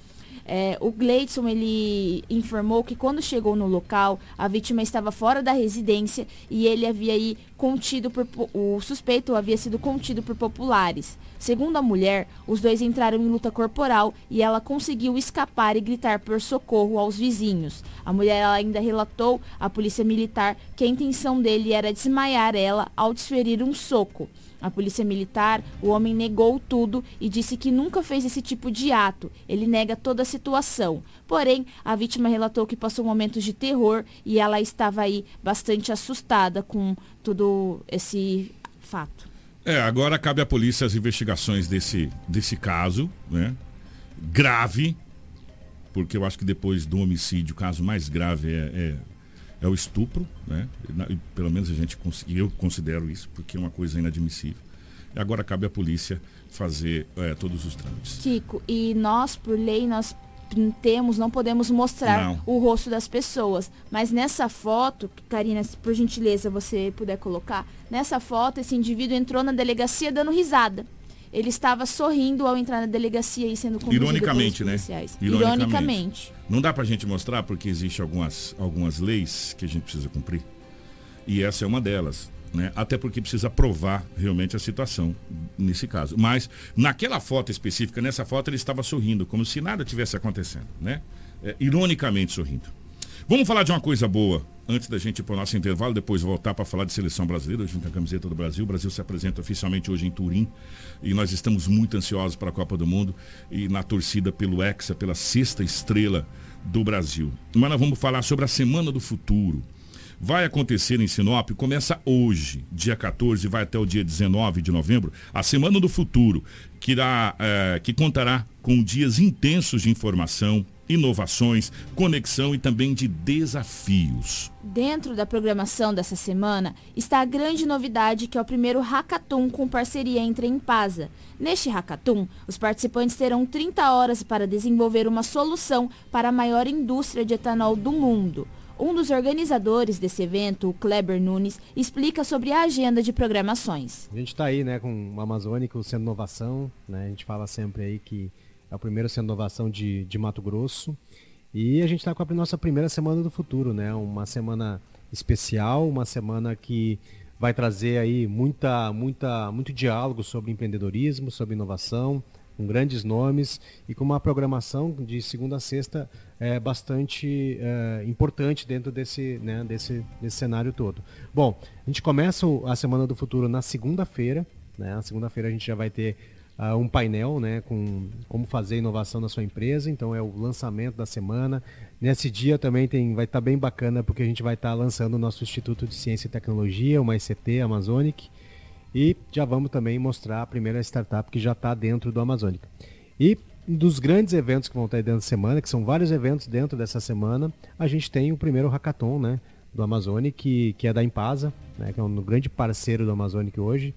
É, o Gleidson ele informou que quando chegou no local, a vítima estava fora da residência e ele havia aí contido por o suspeito havia sido contido por populares. Segundo a mulher, os dois entraram em luta corporal e ela conseguiu escapar e gritar por socorro aos vizinhos. A mulher ainda relatou à polícia militar que a intenção dele era desmaiar ela ao desferir um soco. A polícia militar, o homem negou tudo e disse que nunca fez esse tipo de ato. Ele nega toda a situação. Porém, a vítima relatou que passou momentos de terror e ela estava aí bastante assustada com todo esse fato. É, agora cabe à polícia as investigações desse, desse caso, né? Grave, porque eu acho que depois do homicídio, o caso mais grave é, é é o estupro, né? Pelo menos a gente eu considero isso, porque é uma coisa inadmissível. E agora cabe à polícia fazer é, todos os trâmites. Kiko, e nós, por lei, nós temos, não podemos mostrar não. o rosto das pessoas. Mas nessa foto, Karina, se por gentileza você puder colocar, nessa foto esse indivíduo entrou na delegacia dando risada. Ele estava sorrindo ao entrar na delegacia e sendo conduzido Ironicamente, né? Ironicamente. Ironicamente. Não dá pra gente mostrar porque existem algumas, algumas leis que a gente precisa cumprir. E essa é uma delas. Né? Até porque precisa provar realmente a situação nesse caso. Mas naquela foto específica, nessa foto ele estava sorrindo, como se nada tivesse acontecendo, né? É, ironicamente sorrindo. Vamos falar de uma coisa boa antes da gente ir para o nosso intervalo, depois voltar para falar de seleção brasileira, junto com a camiseta do Brasil. O Brasil se apresenta oficialmente hoje em Turim e nós estamos muito ansiosos para a Copa do Mundo e na torcida pelo Hexa, pela sexta estrela do Brasil. Mas nós vamos falar sobre a Semana do Futuro. Vai acontecer em Sinop, começa hoje, dia 14, vai até o dia 19 de novembro, a Semana do Futuro, que, irá, é, que contará com dias intensos de informação, inovações, conexão e também de desafios. Dentro da programação dessa semana está a grande novidade que é o primeiro Hackathon com parceria entre a Impasa. Neste Hackathon, os participantes terão 30 horas para desenvolver uma solução para a maior indústria de etanol do mundo. Um dos organizadores desse evento, o Kleber Nunes, explica sobre a agenda de programações. A gente está aí né, com o Amazônico sendo inovação, né, a gente fala sempre aí que é o primeiro de Inovação de, de Mato Grosso. E a gente está com a nossa primeira Semana do Futuro, né? Uma semana especial, uma semana que vai trazer aí muita, muita, muito diálogo sobre empreendedorismo, sobre inovação, com grandes nomes e com uma programação de segunda a sexta é, bastante é, importante dentro desse, né, desse, desse cenário todo. Bom, a gente começa a Semana do Futuro na segunda-feira. Né? Na segunda-feira a gente já vai ter uh, um painel né, com como fazer inovação na sua empresa. Então é o lançamento da semana. Nesse dia também tem, vai estar tá bem bacana porque a gente vai estar tá lançando o nosso Instituto de Ciência e Tecnologia, uma ICT Amazonic. E já vamos também mostrar a primeira startup que já está dentro do Amazônica. E dos grandes eventos que vão estar dentro da semana, que são vários eventos dentro dessa semana, a gente tem o primeiro hackathon né, do Amazônia, que, que é da Impasa, né, que é um grande parceiro do Amazônica hoje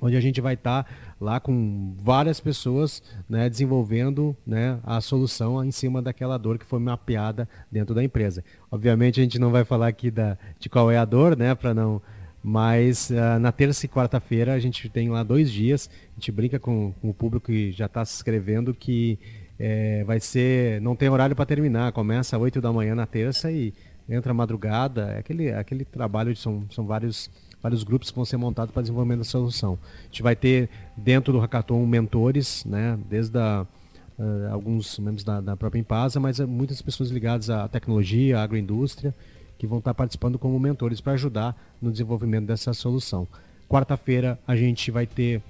onde a gente vai estar tá lá com várias pessoas né, desenvolvendo né, a solução em cima daquela dor que foi mapeada dentro da empresa. Obviamente a gente não vai falar aqui da, de qual é a dor, né, para não. Mas uh, na terça e quarta-feira a gente tem lá dois dias. A gente brinca com, com o público que já está se inscrevendo que é, vai ser. não tem horário para terminar. Começa às 8 da manhã na terça e entra madrugada. É aquele, aquele trabalho, são, são vários vários grupos que vão ser montados para desenvolvimento da solução. A gente vai ter dentro do Hackathon mentores, né, desde a, uh, alguns membros da, da, própria Impasa, mas uh, muitas pessoas ligadas à tecnologia, à agroindústria, que vão estar participando como mentores para ajudar no desenvolvimento dessa solução. Quarta-feira a gente vai ter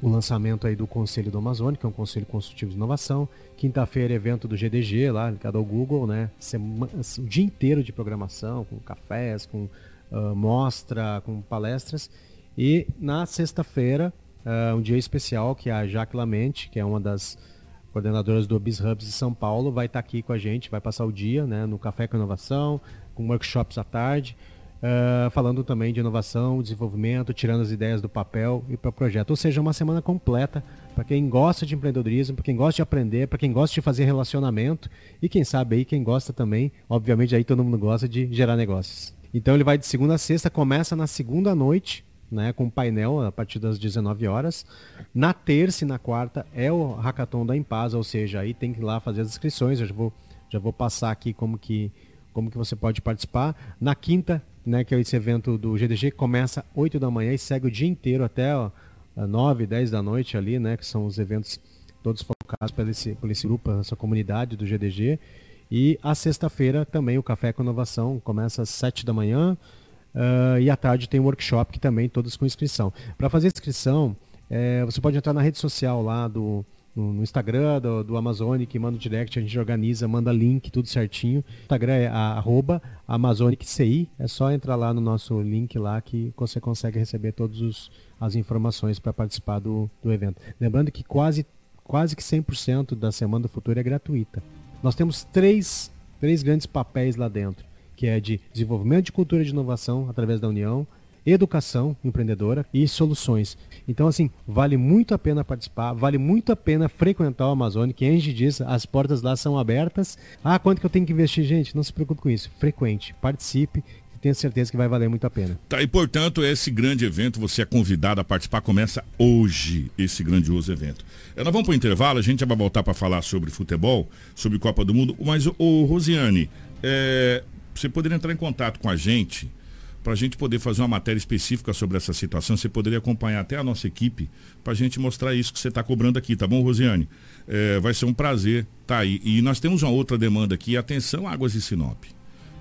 o lançamento aí do Conselho do Amazônia, que é um Conselho Consultivo de Inovação. Quinta-feira, evento do GDG, lá ligado ao Google, né? O dia inteiro de programação, com cafés, com uh, mostra, com palestras. E na sexta-feira, uh, um dia especial, que a Jaque Lamente, que é uma das coordenadoras do BizHubs de São Paulo, vai estar aqui com a gente, vai passar o dia né, no Café com Inovação, com workshops à tarde. Uh, falando também de inovação, desenvolvimento, tirando as ideias do papel e para o projeto. Ou seja, uma semana completa para quem gosta de empreendedorismo, para quem gosta de aprender, para quem gosta de fazer relacionamento e quem sabe aí quem gosta também, obviamente aí todo mundo gosta de gerar negócios. Então ele vai de segunda a sexta, começa na segunda noite, né, com painel a partir das 19 horas. Na terça e na quarta é o hackathon da Impasa, ou seja, aí tem que ir lá fazer as inscrições. Eu já vou, já vou passar aqui como que como que você pode participar. Na quinta né, que é esse evento do GDG, começa 8 da manhã e segue o dia inteiro até ó, 9, 10 da noite ali, né, que são os eventos todos focados por esse, por esse grupo, essa comunidade do GDG. E a sexta-feira também o Café com Inovação começa às 7 da manhã uh, e à tarde tem um workshop que também todos com inscrição. Para fazer inscrição, é, você pode entrar na rede social lá do, no, Instagram do, do Amazonic, manda o direct, a gente organiza, manda link, tudo certinho. O Instagram é arroba AmazonicCI, é só entrar lá no nosso link lá que você consegue receber todas as informações para participar do, do evento. Lembrando que quase, quase que 100% da Semana do Futuro é gratuita. Nós temos três, três grandes papéis lá dentro, que é de desenvolvimento de cultura de inovação através da União, educação empreendedora e soluções. Então, assim, vale muito a pena participar, vale muito a pena frequentar o Amazônia, que a gente diz, as portas lá são abertas. Ah, quanto que eu tenho que investir? Gente, não se preocupe com isso. Frequente, participe, tenho certeza que vai valer muito a pena. Tá, e portanto, esse grande evento, você é convidado a participar, começa hoje, esse grandioso evento. É, nós vamos para o intervalo, a gente vai voltar para falar sobre futebol, sobre Copa do Mundo, mas, o Rosiane, é, você poderia entrar em contato com a gente para a gente poder fazer uma matéria específica sobre essa situação. Você poderia acompanhar até a nossa equipe para a gente mostrar isso que você está cobrando aqui, tá bom, Rosiane? É, vai ser um prazer tá aí. E nós temos uma outra demanda aqui, atenção, Águas de Sinop.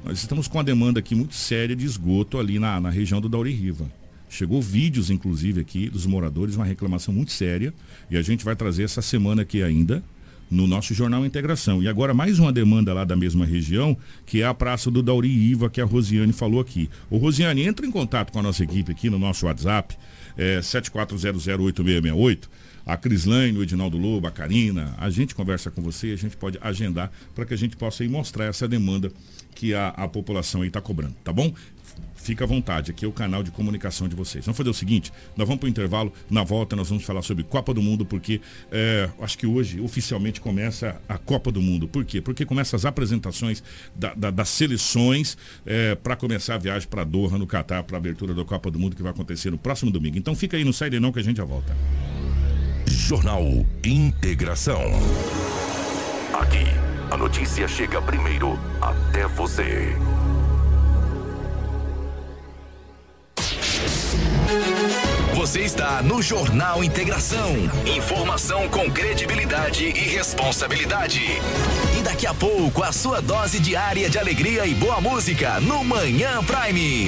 Nós estamos com uma demanda aqui muito séria de esgoto ali na, na região do Dauri Riva. Chegou vídeos, inclusive, aqui dos moradores, uma reclamação muito séria. E a gente vai trazer essa semana aqui ainda no nosso jornal Integração. E agora mais uma demanda lá da mesma região, que é a Praça do Dauri Iva, que a Rosiane falou aqui. O Rosiane, entra em contato com a nossa equipe aqui no nosso WhatsApp, é, 74008668. A Crislaine, o Edinaldo Lobo, a Karina, a gente conversa com você, a gente pode agendar para que a gente possa ir mostrar essa demanda que a, a população aí está cobrando, tá bom? Fica à vontade, aqui é o canal de comunicação de vocês. Vamos fazer o seguinte, nós vamos para o intervalo, na volta nós vamos falar sobre Copa do Mundo, porque é, acho que hoje oficialmente começa a Copa do Mundo. Por quê? Porque começa as apresentações da, da, das seleções é, para começar a viagem para Doha, no Catar, para a abertura da Copa do Mundo, que vai acontecer no próximo domingo. Então fica aí, no sai não que a gente já volta. Jornal Integração. Aqui, a notícia chega primeiro até você. Você está no Jornal Integração. Informação com credibilidade e responsabilidade. E daqui a pouco, a sua dose diária de alegria e boa música no Manhã Prime.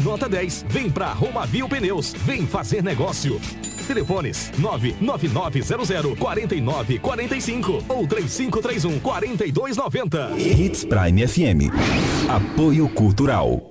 nota 10. Vem pra Romavil Pneus. Vem fazer negócio. Telefones 99900 4945 ou 3531 4290. Hits Prime FM. Apoio Cultural.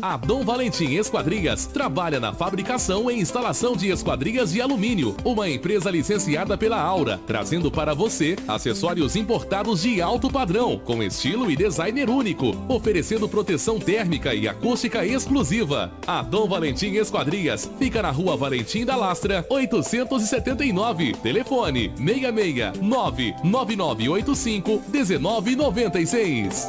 A Dom Valentim Esquadrias trabalha na fabricação e instalação de esquadrias de alumínio, uma empresa licenciada pela Aura, trazendo para você acessórios importados de alto padrão, com estilo e designer único, oferecendo proteção térmica e acústica exclusiva. A Dom Valentim Esquadrias fica na Rua Valentim da Lastra, 879. Telefone 66 99985 1996.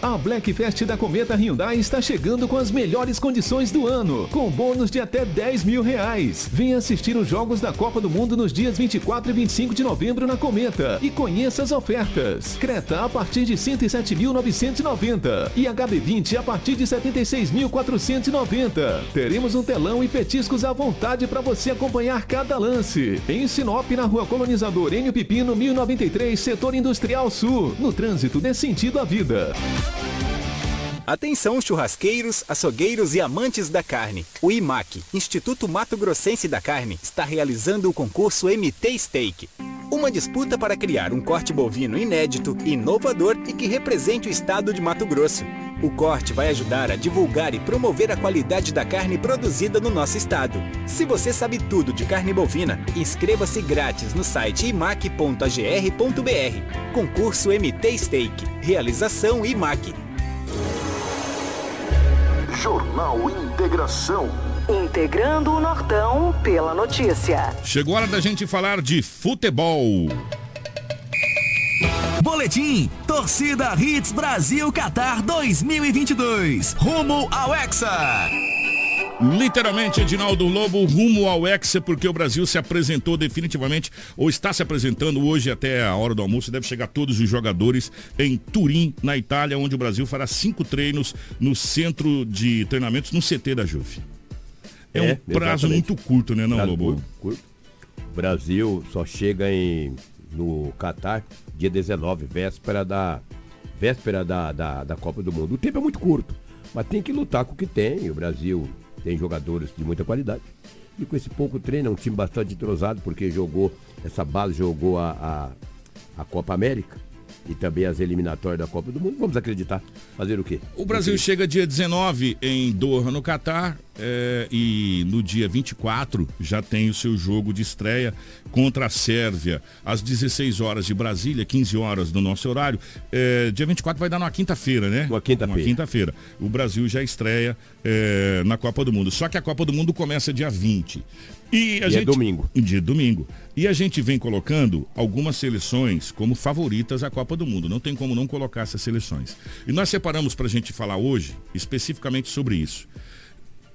A Black Fest da Cometa Hyundai está chegando com as melhores condições do ano, com bônus de até 10 mil reais. Venha assistir os Jogos da Copa do Mundo nos dias 24 e 25 de novembro na Cometa e conheça as ofertas. Creta a partir de 107.990 e HB20 a partir de 76.490. Teremos um telão e petiscos à vontade para você acompanhar cada lance. Em Sinop, na Rua Colonizador Enio Pipino, 1093, Setor Industrial Sul. No trânsito dê sentido à vida. Atenção churrasqueiros, açougueiros e amantes da carne. O IMAC, Instituto Mato Grossense da Carne, está realizando o concurso MT Steak. Uma disputa para criar um corte bovino inédito, inovador e que represente o estado de Mato Grosso. O corte vai ajudar a divulgar e promover a qualidade da carne produzida no nosso estado. Se você sabe tudo de carne bovina, inscreva-se grátis no site imac.agr.br. Concurso MT Steak. Realização IMAC. Jornal Integração. Integrando o Nortão pela notícia. Chegou a hora da gente falar de futebol. Boletim Torcida Hits Brasil Qatar 2022. Rumo ao Hexa. Literalmente, Edinaldo Lobo, rumo ao Hexa, porque o Brasil se apresentou definitivamente, ou está se apresentando hoje até a hora do almoço. Deve chegar todos os jogadores em Turim, na Itália, onde o Brasil fará cinco treinos no centro de treinamentos, no CT da JUF. É, É, um prazo exatamente. muito curto, né, não, Prazo Lobo? curto, curto. O Brasil só chega em, no Catar dia 19, véspera da véspera da, da, da Copa do Mundo. O tempo é muito curto, mas tem que lutar com o que tem. O Brasil tem jogadores de muita qualidade. E com esse pouco treino, é um time bastante entrosado, porque jogou, essa base jogou a, a, a Copa América e também as eliminatórias da Copa do Mundo. Vamos acreditar. Fazer o quê? O Brasil chega dia 19 em Doha, no Catar, eh, e no dia 24 já tem o seu jogo de estreia contra a Sérvia, às 16 horas de Brasília, 15 horas do nosso horário. Eh, dia 24 vai dar numa quinta-feira, né? Uma quinta-feira. Uma quinta-feira. O Brasil já estreia eh, na Copa do Mundo. Só que a Copa do Mundo começa dia 20. E, a E é gente... domingo. Dia domingo. E a gente vem colocando algumas seleções como favoritas à Copa do Mundo. Não tem como não colocar essas seleções. E nós separamos para a gente falar hoje especificamente sobre isso.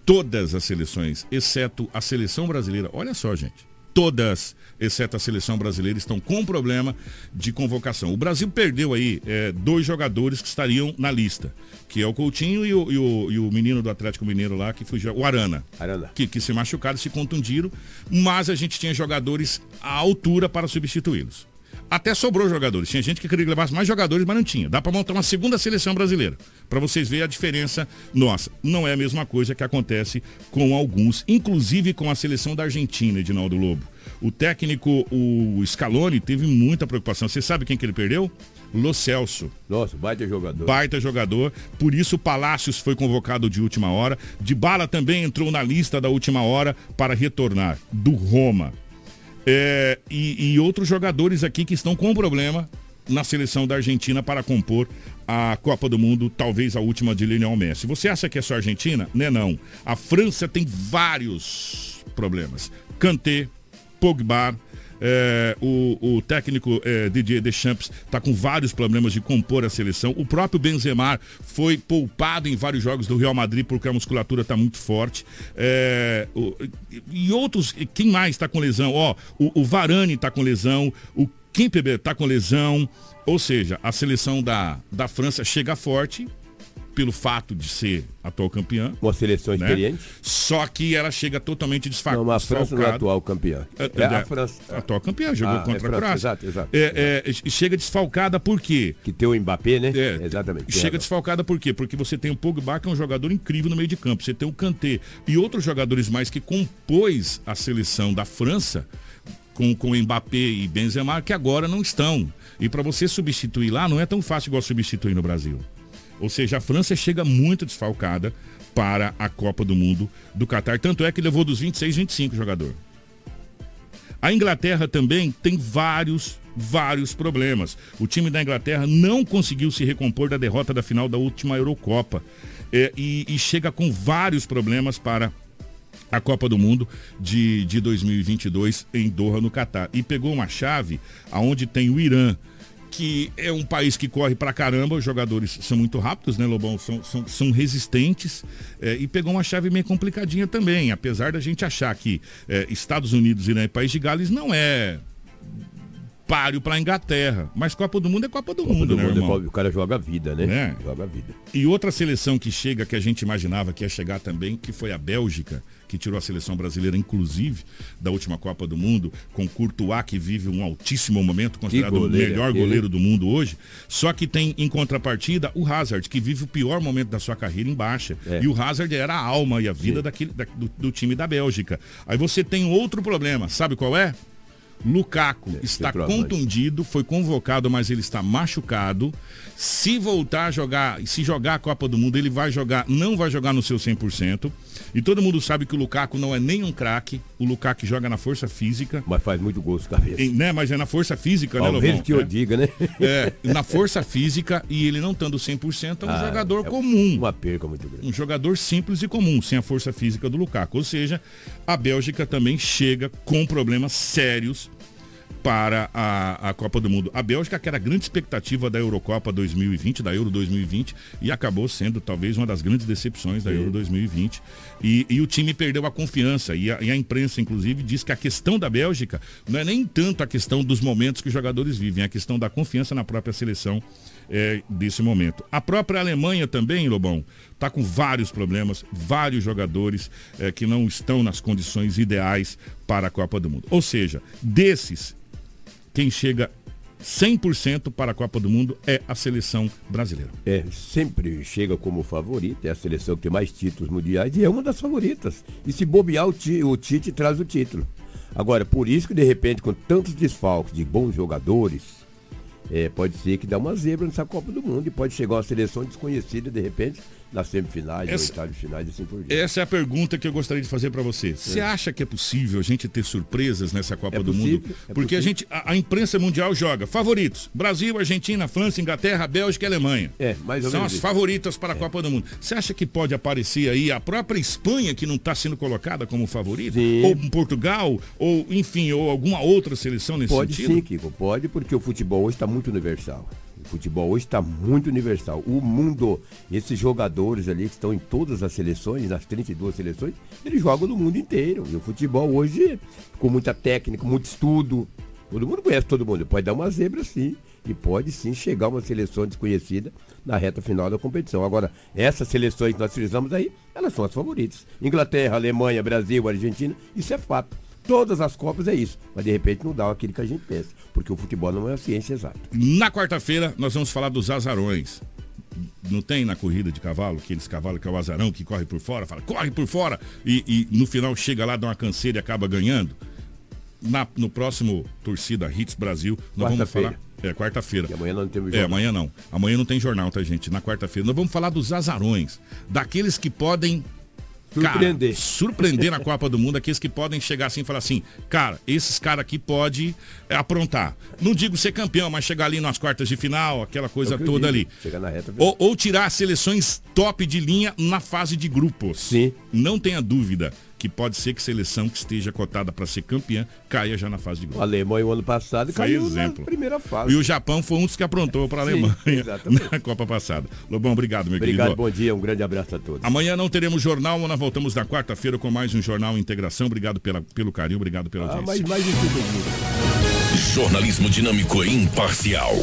Todas as seleções, exceto a seleção brasileira, olha só, gente. Todas, exceto a seleção brasileira, estão com problema de convocação. O Brasil perdeu aí eh, dois jogadores que estariam na lista, que é o Coutinho e o, e o- e o menino do Atlético Mineiro lá, que fugiu, o Arana. Que, que se machucaram, se contundiram, mas a gente tinha jogadores à altura para substituí-los. Até sobrou jogadores. Tinha gente que queria que levasse mais jogadores, mas não tinha. Dá para montar uma segunda seleção brasileira. Para vocês verem a diferença nossa. Não é a mesma coisa que acontece com alguns, inclusive com a seleção da Argentina, Edinaldo Lobo. O técnico, o Scaloni, teve muita preocupação. Você sabe quem que ele perdeu? Lo Celso. Nossa, baita jogador. Baita jogador. Por isso Palácios foi convocado de última hora. De Bala também entrou na lista da última hora para retornar do Roma. É, e, e outros jogadores aqui que estão com problema na seleção da Argentina para compor a Copa do Mundo, talvez a última de Lionel Messi. Você acha que é só a Argentina? Não é não. A França tem vários problemas. Kanté, Pogba, é, o, o, técnico é, Didier Deschamps está com vários problemas de compor a seleção. O próprio Benzema foi poupado em vários jogos do Real Madrid porque a musculatura está muito forte. É, o, e outros, quem mais está com lesão? Ó, o, o Varane está com lesão, o Kimpembe está com lesão. Ou seja, a seleção da, da França chega forte, pelo fato de ser atual campeã. Uma seleção né? experiente. Só que ela chega totalmente desfalcada. Não, a França não é atual campeã. É, é, a França. Atual campeã, jogou ah, contra é França, a Croácia. Exato, exato. É, é, chega desfalcada por quê? Que tem o Mbappé, né? É, Exatamente. Chega desfalcada por quê? Porque você tem o Pogba, que é um jogador incrível no meio de campo. Você tem o Kanté e outros jogadores mais que compôs a seleção da França com, com Mbappé e Benzema, que agora não estão. E para você substituir lá, não é tão fácil igual substituir no Brasil. Ou seja, a França chega muito desfalcada para a Copa do Mundo do Catar. Tanto é que levou dos 26, 25 jogador. A Inglaterra também tem vários, vários problemas. O time da Inglaterra não conseguiu se recompor da derrota da final da última Eurocopa. É, e, e chega com vários problemas para a Copa do Mundo de, de 2022 em Doha, no Catar. E pegou uma chave aonde tem o Irã, que é um país que corre pra caramba, os jogadores são muito rápidos, né, Lobão? São, são, são resistentes é, e pegou uma chave meio complicadinha também, apesar da gente achar que é, Estados Unidos e né, País de Gales não é páreo para Inglaterra. Mas Copa do Mundo é Copa do Copa Mundo, do né, mundo é irmão? É, o cara joga a vida, né? É. Joga a vida. E outra seleção que chega, que a gente imaginava que ia chegar também, que foi a Bélgica, que tirou a seleção brasileira, inclusive, da última Copa do Mundo, com Courtois, que vive um altíssimo momento, considerado o melhor goleiro do mundo hoje. Só que tem, em contrapartida, o Hazard, que vive o pior momento da sua carreira em baixa. É. E o Hazard era a alma e a vida daquele, da, do, do time da Bélgica. Aí você tem outro problema, sabe qual é? Lukaku é, está contundido, foi convocado, mas ele está machucado. Se voltar a jogar, se jogar a Copa do Mundo, ele vai jogar, não vai jogar no seu 100%. E todo mundo sabe que o Lukaku não é nem um craque. O Lukaku joga na força física. Mas faz muito gosto cabeça. E, né? Mas é na força física, Ao né, Lobão? que eu é. diga, né? É, na força física e ele não estando 100% é um ah, jogador é comum. Uma perca muito grande. Um jogador simples e comum, sem a força física do Lukaku. Ou seja, a Bélgica também chega com problemas sérios para a, a Copa do Mundo. A Bélgica, que era a grande expectativa da Eurocopa 2020, da Euro 2020, e acabou sendo talvez uma das grandes decepções da Euro 2020. E, e o time perdeu a confiança. E a, e a, imprensa, inclusive, diz que a questão da Bélgica não é nem tanto a questão dos momentos que os jogadores vivem, é a questão da confiança na própria seleção é, desse momento. A própria Alemanha também, Lobão, está com vários problemas, vários jogadores é, que não estão nas condições ideais para a Copa do Mundo. Ou seja, desses quem chega 100% para a Copa do Mundo é a seleção brasileira. É, sempre chega como favorita, é a seleção que tem mais títulos mundiais e é uma das favoritas. E se bobear, o, o Tite traz o título. Agora, por isso que de repente, com tantos desfalques de bons jogadores, é, pode ser que dá uma zebra nessa Copa do Mundo e pode chegar uma seleção desconhecida de repente nas semifinais, essa, oitavas finais e assim por diante. Essa é a pergunta que eu gostaria de fazer para você. Você é. acha que é possível a gente ter surpresas nessa Copa é do possível, Mundo? É Porque a gente, a, a, imprensa mundial joga favoritos: Brasil, Argentina, França, Inglaterra, Bélgica e Alemanha. É, mais ou São as isso. favoritas para a é. Copa do Mundo. Você acha que pode aparecer aí a própria Espanha que não está sendo colocada como favorita? Sim. Ou Portugal? Ou, enfim, ou alguma outra seleção nesse pode sentido? Pode sim, Kiko, pode, porque o futebol hoje está muito universal. O futebol hoje está muito universal. O mundo, esses jogadores ali que estão em todas as seleções, nas 32 seleções, eles jogam no mundo inteiro. E o futebol hoje, com muita técnica, muito estudo, todo mundo conhece todo mundo. Pode dar uma zebra sim. E pode sim chegar uma seleção desconhecida na reta final da competição. Agora, essas seleções que nós utilizamos aí, elas são as favoritas. Inglaterra, Alemanha, Brasil, Argentina, isso é fato. Todas as Copas é isso. Mas de repente não dá aquilo que a gente pensa. Porque o futebol não é uma ciência exata. Na quarta-feira, nós vamos falar dos azarões. Não tem na corrida de cavalo, aqueles cavalos que é o azarão que corre por fora, fala, corre por fora, e, e no final chega lá, dá uma canseira e acaba ganhando. Na, no próximo Torcida Hits Brasil, nós vamos falar. É, quarta-feira. E amanhã não temos É, amanhã não. Amanhã não tem jornal, tá, gente? Na quarta-feira. Nós vamos falar dos azarões. Daqueles que podem Surpreender. Cara, surpreender na Copa do Mundo, aqueles que podem chegar assim e falar assim, cara, esses caras aqui pode é, aprontar. Não digo ser campeão, mas chegar ali nas quartas de final, aquela coisa É eu toda ali. Reta. Ou, ou tirar as seleções top de linha na fase de grupos. Sim. Não tenha dúvida que pode ser que seleção que esteja cotada para ser campeã caia já na fase de O grupos. Alemanha, o ano passado, Foi caiu exemplo. na primeira fase. E o Japão foi um dos que aprontou para a Sim, Alemanha exatamente. na Copa passada. Lobão, obrigado, meu Obrigado, querido. bom dia, um grande abraço a todos. Amanhã não teremos jornal, nós voltamos na quarta-feira com mais um Jornal Integração. Obrigado pela, pelo carinho, obrigado pela Ah, mas mais segundo. Jornalismo dinâmico e imparcial.